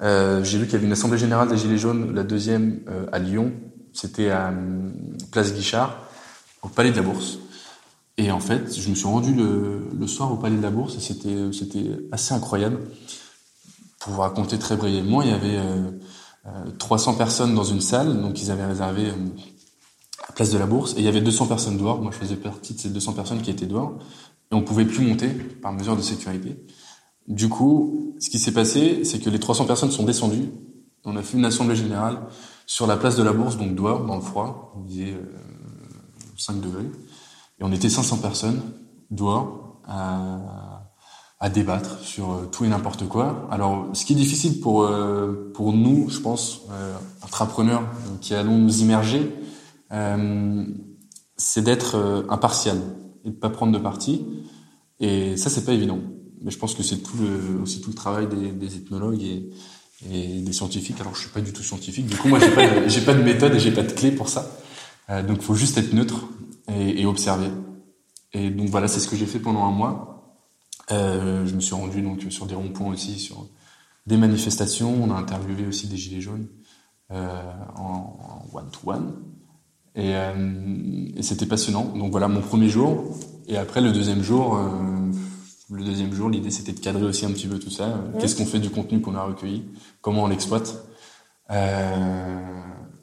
Euh, j'ai vu qu'il y avait une assemblée générale des Gilets jaunes, la deuxième euh, à Lyon. C'était à hum, Place Guichard, au Palais de la Bourse. Et en fait, je me suis rendu le, soir au Palais de la Bourse et c'était c'était assez incroyable. Pour vous raconter très brièvement, il y avait euh, euh, 300 personnes dans une salle, donc ils avaient réservé euh, la place de la Bourse, et il y avait 200 personnes dehors. Moi, je faisais partie de ces 200 personnes qui étaient dehors, et on pouvait plus monter par mesure de sécurité. Du coup, ce qui s'est passé, c'est que les 300 personnes sont descendues. On a fait une assemblée générale sur la place de la Bourse, donc dehors, dans le froid. Faisait euh, 5 degrés. Et on était 500 personnes dehors à, à débattre sur euh, tout et n'importe quoi. Alors, ce qui est difficile pour euh, pour nous, je pense, euh, entrepreneurs qui allons nous immerger, c'est d'être impartial et de pas prendre de parti. Et ça, c'est pas évident. Mais je pense que c'est tout le, aussi tout le travail des, des ethnologues et, et des scientifiques. Alors, je suis pas du tout scientifique. Du coup, moi, j'ai pas de, pas de méthode et j'ai pas de clé pour ça. Euh, donc, faut juste être neutre et, observer. Et donc voilà, c'est ce que j'ai fait pendant un mois. Euh, je me suis rendu donc sur des ronds-points aussi, sur des manifestations. On a interviewé aussi des gilets jaunes euh, en one-to-one. Et, euh, et c'était passionnant. Donc voilà mon premier jour. Et après le deuxième jour, le deuxième jour, l'idée c'était de cadrer aussi un petit peu tout ça. Euh, Qu'est-ce qu'on fait du contenu qu'on a recueilli? Comment on l'exploite? Euh,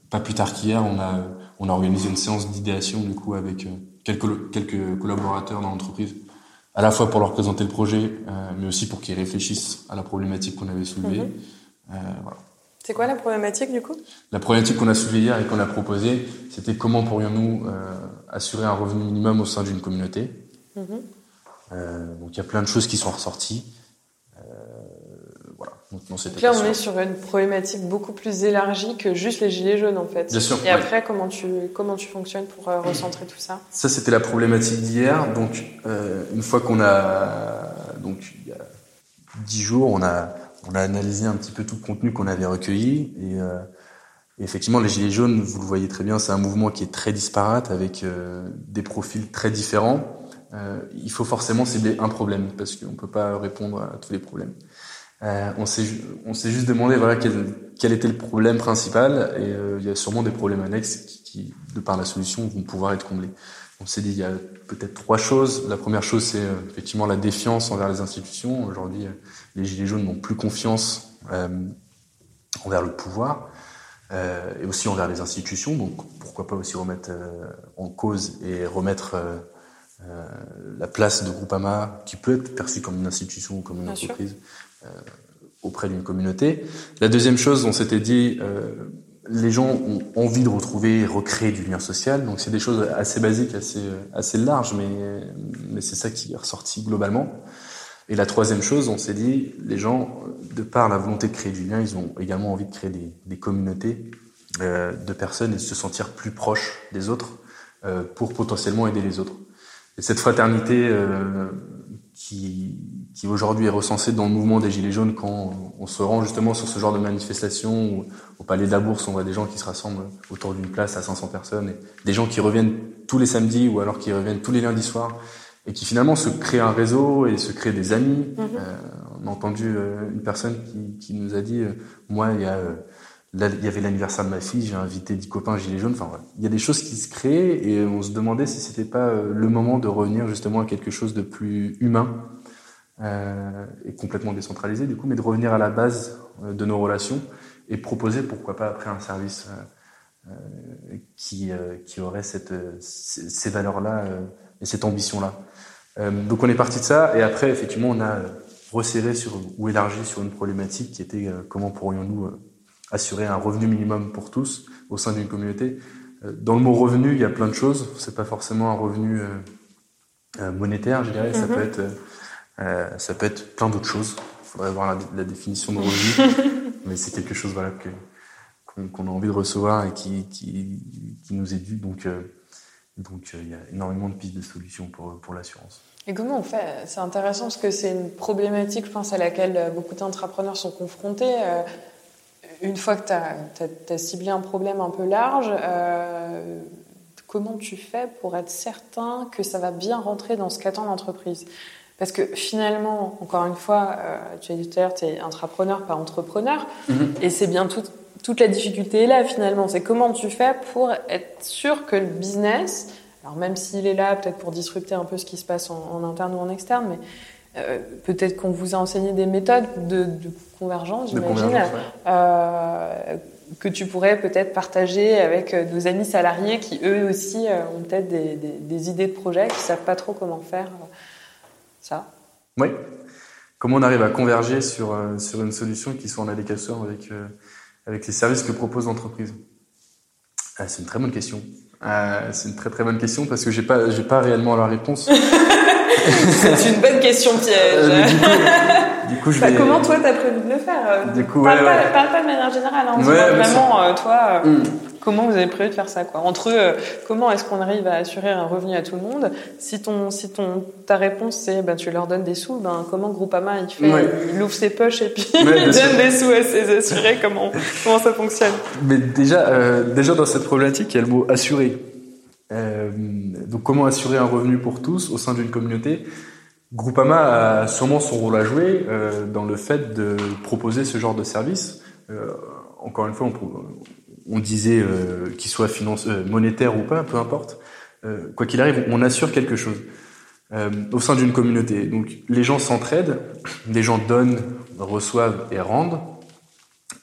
Pas plus tard qu'hier, on a on a organisé une séance d'idéation du coup avec euh, quelques quelques collaborateurs dans l'entreprise, à la fois pour leur présenter le projet, euh, mais aussi pour qu'ils réfléchissent à la problématique qu'on avait soulevée.
Mhm.
Euh, voilà.
C'est quoi la problématique du coup?
La problématique qu'on a soulevée hier et qu'on a proposée, c'était comment pourrions-nous euh, assurer un revenu minimum au sein d'une communauté?
Mhm.
Euh, donc il y a plein de choses qui sont ressorties. Euh, voilà. Donc, non, c'était
Donc là, on est sur une problématique beaucoup plus élargie que juste les gilets jaunes en fait.
Bien sûr,
Et
ouais.
après, comment tu comment tu fonctionnes pour euh, recentrer tout ça?
Ça, c'était la problématique d'hier. Donc, euh, une fois qu'on a, donc il y a dix jours, on a, on a analysé un petit peu tout le contenu qu'on avait recueilli. Et, euh, et effectivement, les gilets jaunes, vous le voyez très bien, c'est un mouvement qui est très disparate avec des profils très différents. Euh, il faut forcément cibler un problème parce qu'on peut pas répondre à tous les problèmes. Euh, on s'est juste demandé voilà quel, quel était le problème principal et euh, il y a sûrement des problèmes annexes qui, qui, de par la solution vont pouvoir être comblés. On s'est dit il y a peut-être trois choses. La première chose c'est euh, effectivement la défiance envers les institutions. Aujourd'hui, euh, les gilets jaunes n'ont plus confiance euh, envers le pouvoir et aussi envers les institutions. Donc pourquoi pas aussi remettre en cause et remettre euh, la place de Groupama, qui peut être perçue comme une institution ou comme une
Bien
entreprise, euh, auprès d'une communauté. La deuxième chose, on s'était dit, euh, les gens ont envie de retrouver et recréer du lien social. Donc c'est des choses assez basiques, assez, assez larges, mais, mais c'est ça qui est ressorti globalement. Et la troisième chose, on s'est dit, les gens, de par la volonté de créer du lien, ils ont également envie de créer des, des communautés de personnes et de se sentir plus proches des autres pour potentiellement aider les autres. Et cette fraternité euh, qui, qui aujourd'hui est recensée dans le mouvement des Gilets jaunes quand on se rend justement sur ce genre de manifestation où, au Palais de la Bourse, on voit des gens qui se rassemblent autour d'une place à 500 personnes et des gens qui reviennent tous les samedis ou alors qui reviennent tous les lundis soirs et qui finalement se créent un réseau et se créent des amis.
Mhm.
Euh, on a entendu euh, une personne qui, qui nous a dit, euh, moi, il y a, euh, là, il y avait l'anniversaire de ma fille, j'ai invité 10 copains gilets jaunes. Enfin, voilà. il y a des choses qui se créent et on se demandait si c'était pas euh, le moment de revenir justement à quelque chose de plus humain euh, et complètement décentralisé du coup, mais de revenir à la base euh, de nos relations et proposer pourquoi pas après un service qui, qui aurait cette, ces valeurs-là et cette ambition-là. Donc on est parti de ça et après effectivement on a resserré sur ou élargi sur une problématique qui était comment pourrions-nous assurer un revenu minimum pour tous au sein d'une communauté. Euh, Dans le mot revenu, il y a plein de choses. C'est pas forcément un revenu euh, euh, monétaire, je dirais. Ça peut être, euh, ça peut être plein d'autres choses. Il faudrait voir la, la définition de revenu, mais c'est quelque chose voilà que qu'on a envie de recevoir et qui qui, qui nous est dû. Donc euh, donc il y a énormément de pistes de solutions pour pour l'assurance.
Et comment on fait? C'est intéressant parce que c'est une problématique, je pense, à laquelle beaucoup d'entrepreneurs sont confrontés. Une fois que tu as, ciblé un problème un peu large, euh, comment tu fais pour être certain que ça va bien rentrer dans ce qu'attend l'entreprise? Parce que finalement, encore une fois, euh, tu as dit tout à l'heure, tu es intrapreneur, pas entrepreneur, et c'est bien tout, toute la difficulté est là finalement. C'est comment tu fais pour être sûr que le business, alors même s'il est là peut-être pour disrupter un peu ce qui se passe en, en interne ou en externe, mais euh, peut-être qu'on vous a enseigné des méthodes de, de convergence, j'imagine,
ouais.
euh, que tu pourrais peut-être partager avec euh, nos amis salariés qui eux aussi ont peut-être des, des- des idées de projets, qui savent pas trop comment faire ça.
Oui. Comment on arrive à converger sur, sur une solution qui soit en adéquation avec, euh, avec les services que propose l'entreprise? Ah, C'est une très bonne question. C'est une très très bonne question parce que j'ai pas j'ai pas réellement la réponse.
C'est une bonne question piège.
Euh, du coup, du coup, je
Bah,
vais.
comment toi t'as prévu de le faire euh,
Du coup,
parle,
ouais,
pas,
ouais.
parle pas de manière générale, hein,
Ouais,
vraiment euh, toi,
Hmm.
comment vous avez prévu de faire ça quoi Entre euh, comment est-ce qu'on arrive à assurer un revenu à tout le monde Si ton si ton ta réponse c'est ben tu leur donnes des sous, ben comment Groupama il fait
Ouais.
Il ouvre ses poches et puis
Ouais,
il donne
sûr.
des sous à ses assurés comment comment ça fonctionne?
Mais déjà, euh, déjà dans cette problématique, il y a le mot assurer. Euh, donc comment assurer un revenu pour tous au sein d'une communauté? Groupama a sûrement son rôle à jouer euh, dans le fait de proposer ce genre de service. Euh, encore une fois, on, disait qu'il soit finance, monétaire ou pas, peu importe. Quoi qu'il arrive, on assure quelque chose au sein d'une communauté. Donc les gens s'entraident, les gens donnent, reçoivent et rendent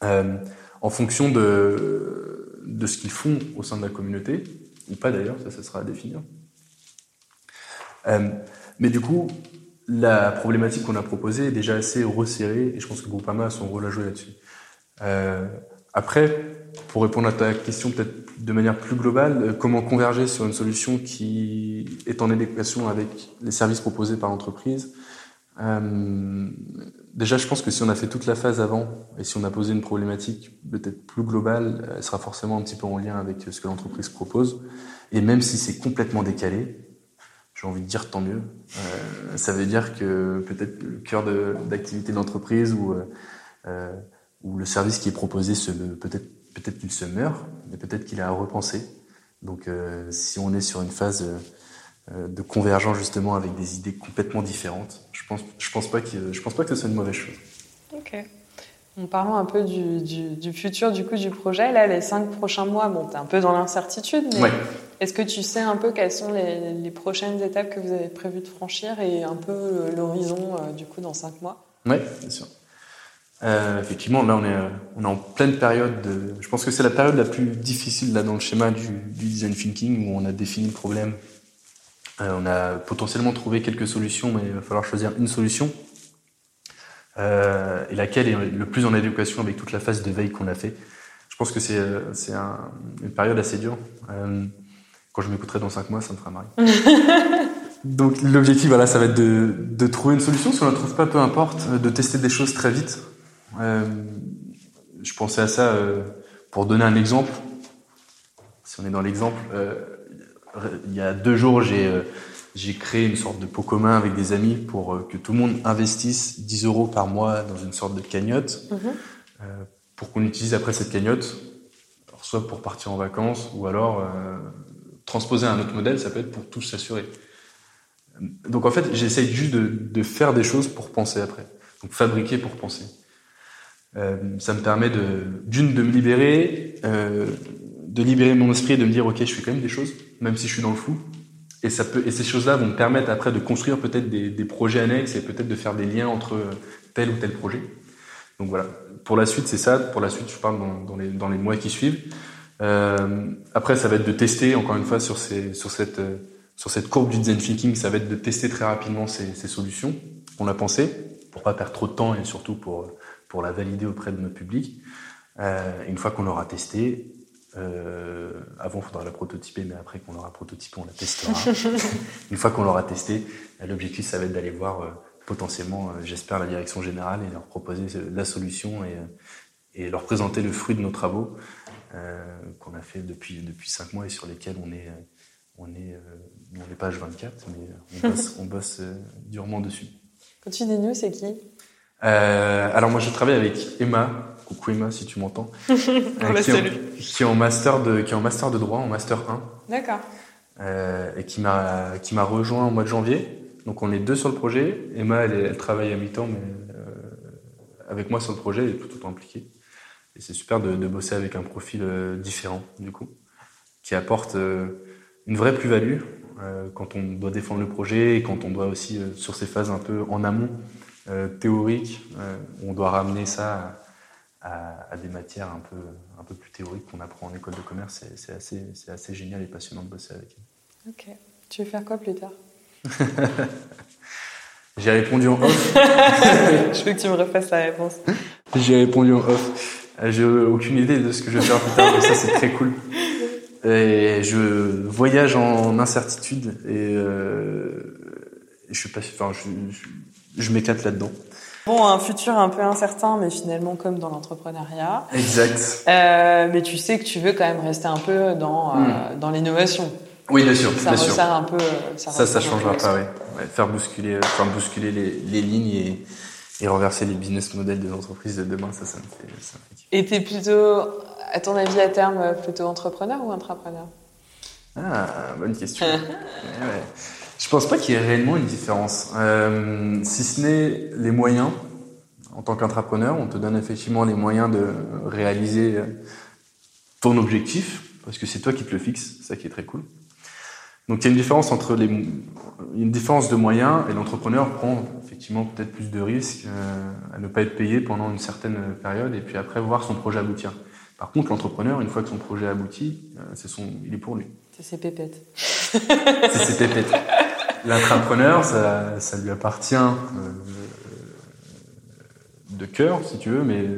en fonction de, de ce qu'ils font au sein de la communauté, ou pas d'ailleurs, ça, sera à définir. Euh, mais du coup, la problématique qu'on a proposée est déjà assez resserrée, et je pense que Groupama a son rôle à jouer là-dessus. Euh, après, pour répondre à ta question peut-être de manière plus globale, euh, comment converger sur une solution qui est en adéquation avec les services proposés par l'entreprise euh, Déjà, je pense que si on a fait toute la phase avant et si on a posé une problématique peut-être plus globale, elle sera forcément un petit peu en lien avec ce que l'entreprise propose. Et même si c'est complètement décalé, j'ai envie de dire tant mieux. Euh, ça veut dire que peut-être le cœur d'activité de l'entreprise ou euh, euh, ou le service qui est proposé peut-être peut-être qu'il se meurt, mais peut-être qu'il est à repenser. Donc, euh, si on est sur une phase euh, euh, de convergence justement avec des idées complètement différentes, je pense je pense pas que je pense pas que ce soit une mauvaise chose.
Ok. En parlant un peu du, du, du futur du coup du projet, là les cinq prochains mois, bon t'es un peu dans l'incertitude, mais
Ouais.
est-ce que tu sais un peu quelles sont les, les prochaines étapes que vous avez prévu de franchir et un peu euh, l'horizon euh, du coup dans cinq mois?
Ouais, bien sûr. Euh, effectivement, là, on est, euh, on est en pleine période de. Je pense que c'est la période la plus difficile là dans le schéma du, du design thinking où on a défini le problème. Euh, on a potentiellement trouvé quelques solutions, mais il va falloir choisir une solution euh, et laquelle est le plus en adéquation avec toute la phase de veille qu'on a fait. Je pense que c'est euh, un, une période assez dure. Euh, quand je m'écouterai dans cinq mois, ça me fera marrer. Donc l'objectif, voilà, ça va être de, de trouver une solution. Si on ne la trouve pas, peu importe, de tester des choses très vite. Euh, je pensais à ça pour donner un exemple. Si on est dans l'exemple, il y a deux jours, j'ai euh, j'ai créé une sorte de pot commun avec des amis pour euh, que tout le monde investisse 10 euros par mois dans une sorte de cagnotte euh, pour qu'on utilise après cette cagnotte, alors soit pour partir en vacances ou alors euh, transposer un autre modèle, ça peut être pour tous s'assurer. Donc en fait, j'essaye juste de, de faire des choses pour penser après. Donc fabriquer pour penser. Euh, ça me permet d'une de me libérer, de libérer mon esprit et de me dire ok, je fais quand même des choses, même si je suis dans le flou. Et ça peut et ces choses-là vont me permettre après de construire peut-être des, des projets annexes et peut-être de faire des liens entre tel ou tel projet. Donc voilà. Pour la suite, c'est ça. Pour la suite, je parle dans, dans, les, dans les mois qui suivent. Euh, après, ça va être de tester encore une fois sur ces sur cette euh, sur cette courbe du design thinking, ça va être de tester très rapidement ces, ces solutions qu'on a pensées pour pas perdre trop de temps et surtout pour pour la valider auprès de notre public. Euh, une fois qu'on l'aura testé, euh, avant, il faudra la prototyper, mais après qu'on l'aura prototypé, on la testera. une fois qu'on l'aura testé, l'objectif, ça va être d'aller voir euh, potentiellement, euh, j'espère, la direction générale et leur proposer la solution et, et leur présenter le fruit de nos travaux qu'on a fait depuis depuis cinq mois et sur lesquels on est on est on est page 24, mais on bosse, on bosse durement dessus.
Quand tu dis nous, c'est qui?
Euh, alors moi je travaille avec Emma, coucou Emma si tu m'entends, euh, qui, est en-
salue.
qui est en master de qui est en master de droit, en master 1,
D'accord.
euh, et qui m'a qui m'a rejoint au mois de janvier. Donc on est deux sur le projet. Emma elle, travaille à mi-temps, mais euh, avec moi sur le projet, elle est tout autant impliquée. Et c'est super de, de bosser avec un profil différent du coup, qui apporte une vraie plus-value quand on doit défendre le projet et quand on doit aussi sur ces phases un peu en amont euh, théoriques, euh, on doit ramener ça à, des matières un peu un peu plus théoriques qu'on apprend en école de commerce. C'est- C'est assez c'est assez génial et passionnant de bosser avec elle.
Ok. Tu veux faire quoi plus tard
J'ai répondu en off.
Je veux que tu me refasses la réponse.
J'ai répondu en off. J'ai aucune idée de ce que je vais faire plus tard, mais ça c'est très cool. Et je voyage en incertitude et euh, je suis pas, enfin, je, je, je m'éclate là-dedans.
Bon, un futur un peu incertain, mais finalement comme dans l'entrepreneuriat.
Exact.
Euh, mais tu sais que tu veux quand même rester un peu dans, euh, dans l'innovation.
Oui, bien sûr,
Ça
bien sûr.
un peu. euh, Ça,
Ça, ça changera pas. Ouais, Faire bousculer, euh, bousculer les, les lignes et, et renverser les business models des entreprises de demain, ça, ça me fait, ça me fait.
Et t'es plutôt, à ton avis, à terme, plutôt entrepreneur ou intrapreneur?
Ah, bonne question. Ouais, ouais. Je pense pas qu'il y ait réellement une différence. Euh, si ce n'est les moyens, en tant qu'entrepreneur, on te donne effectivement les moyens de réaliser euh, ton objectif, parce que c'est toi qui te le fixes, ça qui est très cool. Donc il y a une différence entre les, une différence de moyens et l'entrepreneur prend effectivement peut-être plus de risques euh, à ne pas être payé pendant une certaine période et puis après voir son projet aboutir. Par contre, l'entrepreneur, une fois que son projet aboutit, c'est son, il est pour lui.
C'est ses pépettes.
C'est ses pépettes. L'intrapreneur, ça, ça lui appartient euh, de cœur, si tu veux, mais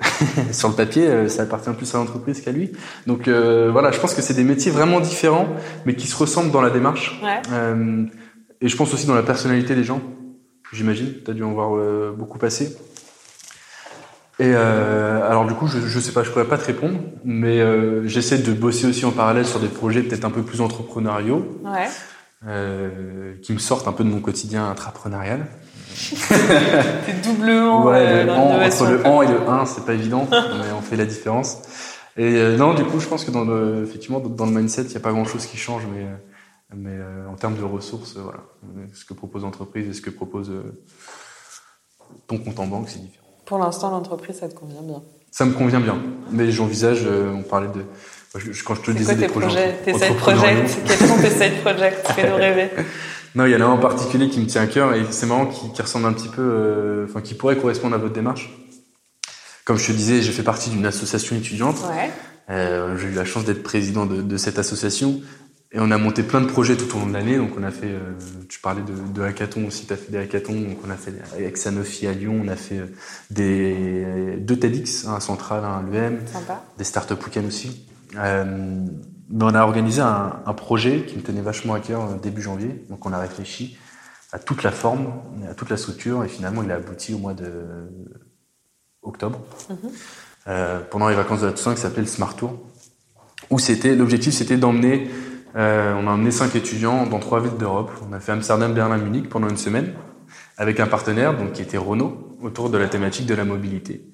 sur le papier, euh, ça appartient plus à l'entreprise qu'à lui. Donc euh, voilà, je pense que c'est des métiers vraiment différents, mais qui se ressemblent dans la démarche.
Ouais.
Euh, et je pense aussi dans la personnalité des gens. J'imagine, tu as dû en voir beaucoup passer. Et euh, alors du coup, je, je sais pas, je pourrais pas te répondre, mais euh, j'essaie de bosser aussi en parallèle sur des projets peut-être un peu plus entrepreneuriaux,
Ouais.
Euh, qui me sortent un peu de mon quotidien intrapreneurial.
T'es doublement
ouais,
euh,
le en, entre le en et le 1, c'est pas évident, mais on fait la différence. Et euh, non, du coup, je pense que dans le, effectivement, dans le mindset, il n'y a pas grand-chose qui change, mais, euh, mais euh, en termes de ressources, voilà, ce que propose l'entreprise et ce que propose euh, ton compte en banque, c'est différent.
Pour l'instant, l'entreprise, ça te convient bien.
Ça me convient bien, mais j'envisage, euh, on parlait de, je- quand je te disais des
tes
projets,
projets, tes side
entrepreneuriaux.
projects Quels sont tes side projects Fais-nous rêver.
Non, il y en a un en particulier qui me tient à cœur et c'est marrant, qui, qui ressemble un petit peu, euh, enfin, qui pourrait correspondre à votre démarche. Comme je te disais, j'ai fait partie d'une association étudiante.
Ouais.
Euh, j'ai eu la chance d'être président de, de cette association et on a monté plein de projets tout au long de l'année. Donc on a fait, euh, tu parlais de, de hackathon aussi, tu as fait des hackathons. Donc on a fait avec Sanofi à Lyon, on a fait des deux TEDx, un à Centrale, un à l'UM,
Sympa.
des startup week-ends aussi. Euh, mais on a organisé un, un, projet qui me tenait vachement à cœur début janvier. Donc on a réfléchi à toute la forme, à toute la structure, et finalement il a abouti au mois de octobre, mm -hmm. euh, pendant les vacances de la Toussaint, qui s'appelle Smart Tour, où c'était l'objectif c'était d'emmener, euh, on a emmené cinq étudiants dans trois villes d'Europe. On a fait Amsterdam, Berlin, Munich pendant une semaine avec un partenaire donc qui était Renault autour de la thématique de la mobilité.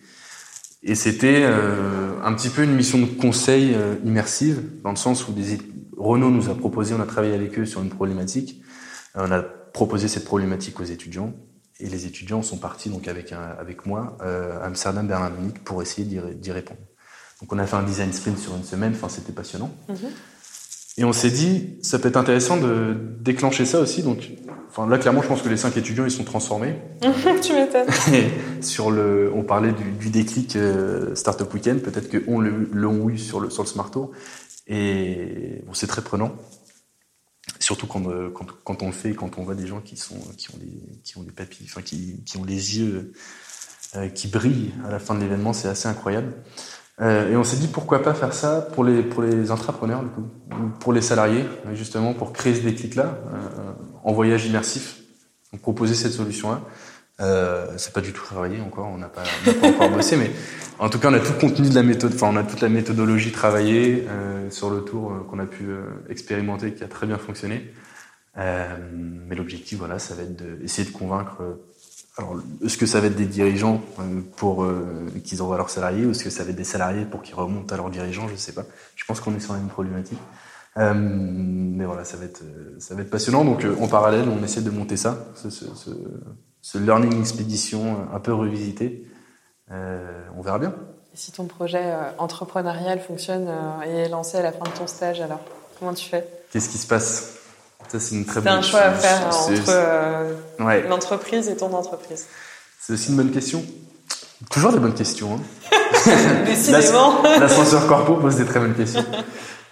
Et c'était euh, un petit peu une mission de conseil euh, immersive, dans le sens où des, Renault nous a proposé, on a travaillé avec eux sur une problématique, euh, on a proposé cette problématique aux étudiants, et les étudiants sont partis donc avec, un, avec moi euh, Amsterdam, Berlin, Munich pour essayer d'y répondre. Donc on a fait un design sprint sur une semaine, enfin c'était passionnant. Mm -hmm. Et on s'est dit, ça peut être intéressant de déclencher ça aussi. Donc, enfin, là, clairement, je pense que les cinq étudiants, ils sont transformés.
tu m'étonnes.
sur le, on parlait du, du déclic euh, Startup Weekend. Peut-être qu'on l'ont eu sur le, sur le Smart Tour. Et bon, c'est très prenant. Surtout quand, euh, quand, quand, on le fait, quand on voit des gens qui sont, qui ont des, qui ont des papilles, enfin, qui, qui ont les yeux euh, qui brillent à la fin de l'événement, c'est assez incroyable. Euh, et on s'est dit pourquoi pas faire ça pour les pour les entrepreneurs du coup, pour les salariés justement pour créer ce déclic là euh, en voyage immersif. Donc proposer cette solution là. Euh, c'est pas du tout travaillé encore, on n'a pas, encore bossé, mais en tout cas on a tout le contenu de la méthode, enfin on a toute la méthodologie travaillée euh, sur le tour euh, qu'on a pu euh, expérimenter, qui a très bien fonctionné. mais l'objectif voilà, ça va être d'essayer de convaincre alors, est-ce que ça va être des dirigeants pour qu'ils envoient leurs salariés ou est-ce que ça va être des salariés pour qu'ils remontent à leurs dirigeants Je sais pas. Je pense qu'on est sur la même problématique. Euh, mais voilà, ça va être ça va être passionnant. Donc euh, en parallèle, on essaie de monter ça, ce, ce, ce, ce learning expédition un peu revisité. Euh, on verra bien.
Et si ton projet euh, entrepreneurial fonctionne euh, et est lancé à la fin de ton stage, alors comment tu fais?
Qu'est-ce qui se passe? Ça, c'est une très
bonne un choix à faire entre euh, ouais. l'entreprise et ton entreprise.
C'est aussi une bonne question. Toujours des bonnes questions.
Hein. Décidément.
L'ascenseur corpo pose des très bonnes questions.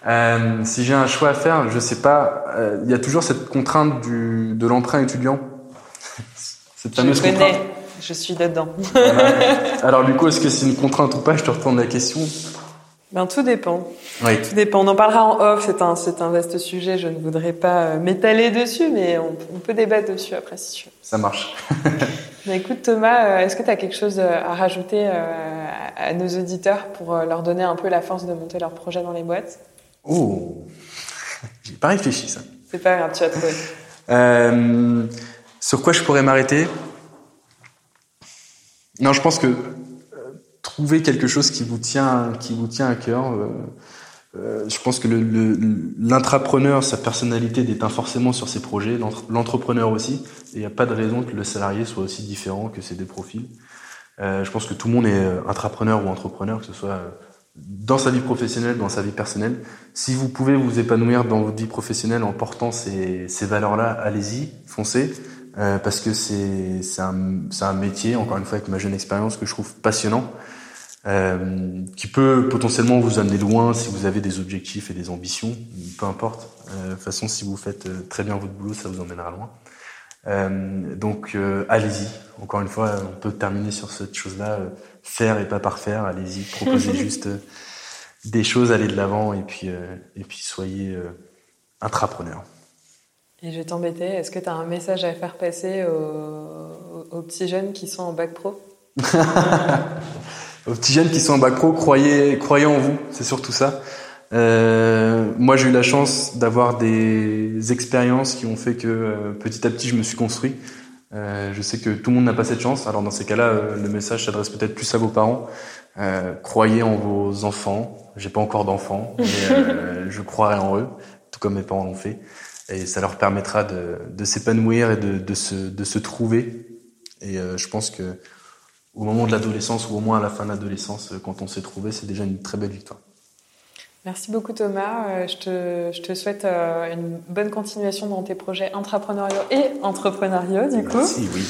Euh, si j'ai un choix à faire, je sais pas. Euh, il y a toujours cette contrainte du, de l'emprunt étudiant.
Cette fameuse je connais. Contrainte. Je suis dedans.
Voilà. Alors du coup, est-ce que c'est une contrainte ou pas? Je te retourne la question.
Ben, tout dépend.
Oui.
Tout dépend. On en parlera en off. C'est un, c'est un vaste sujet. Je ne voudrais pas m'étaler dessus, mais on, on, peut débattre dessus après si tu veux.
Ça marche.
mais écoute, Thomas, est-ce que tu as quelque chose à rajouter à nos auditeurs pour leur donner un peu la force de monter leur projet dans les boîtes?
Oh, j'ai pas réfléchi ça.
C'est pas grave, tu vas trouver.
Euh, sur quoi je pourrais m'arrêter? Non, je pense que trouver quelque chose qui vous tient, qui vous tient à cœur. Euh, euh, je pense que l'intrapreneur, sa personnalité déteint forcément sur ses projets, l'entrepreneur aussi. Et il n'y a pas de raison que le salarié soit aussi différent, que ces deux profils. Euh, je pense que tout le monde est intrapreneur ou entrepreneur, que ce soit dans sa vie professionnelle, dans sa vie personnelle. Si vous pouvez vous épanouir dans votre vie professionnelle en portant ces, ces valeurs-là, allez-y, foncez. Euh, parce que c'est un, un métier, encore une fois avec ma jeune expérience, que je trouve passionnant, euh, qui peut potentiellement vous amener loin si vous avez des objectifs et des ambitions, peu importe. Euh, de toute façon, si vous faites très bien votre boulot, ça vous emmènera loin. Donc allez-y. Encore une fois, on peut terminer sur cette chose-là, faire et pas parfaire. Allez-y, proposez juste des choses, allez de l'avant et puis et puis soyez intrapreneur.
Et je vais t'embêter, est-ce que tu as un message à faire passer aux, aux, petits jeunes qui sont en bac pro?
Aux petits jeunes qui sont en bac pro, croyez, croyez en vous, c'est surtout ça. Euh, moi, j'ai eu la chance d'avoir des expériences qui ont fait que euh, petit à petit, je me suis construit. Euh, je sais que tout le monde n'a pas cette chance. Alors dans ces cas-là, euh, le message s'adresse peut-être plus à vos parents. croyez en vos enfants. J'ai pas encore d'enfants, mais je croirai en eux, tout comme mes parents l'ont fait et ça leur permettra de, de s'épanouir et de, de, se, de se trouver. Et euh, je pense que au moment de l'adolescence ou au moins à la fin de l'adolescence, quand on s'est trouvé, c'est déjà une très belle victoire.
Merci beaucoup Thomas. Je te, je te souhaite euh, une bonne continuation dans tes projets intrapreneuriaux et entrepreneuriaux du coup.
Merci, oui.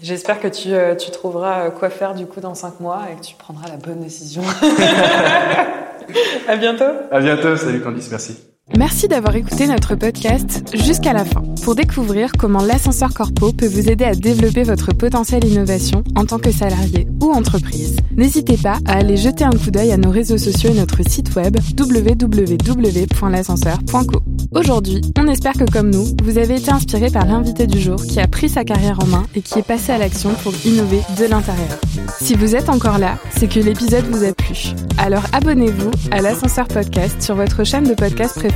J'espère que tu, euh, tu trouveras quoi faire du coup dans cinq mois et que tu prendras la bonne décision. à bientôt.
À bientôt. Salut Candice, merci.
Merci d'avoir écouté notre podcast jusqu'à la fin pour découvrir comment l'ascenseur corpo peut vous aider à développer votre potentiel innovation en tant que salarié ou entreprise. N'hésitez pas à aller jeter un coup d'œil à nos réseaux sociaux et notre site web www.l'ascenseur.co. Aujourd'hui, on espère que comme nous, vous avez été inspiré par l'invité du jour qui a pris sa carrière en main et qui est passé à l'action pour innover de l'intérieur. Si vous êtes encore là, c'est que l'épisode vous a plu. Alors abonnez-vous à l'ascenseur podcast sur votre chaîne de podcast préférée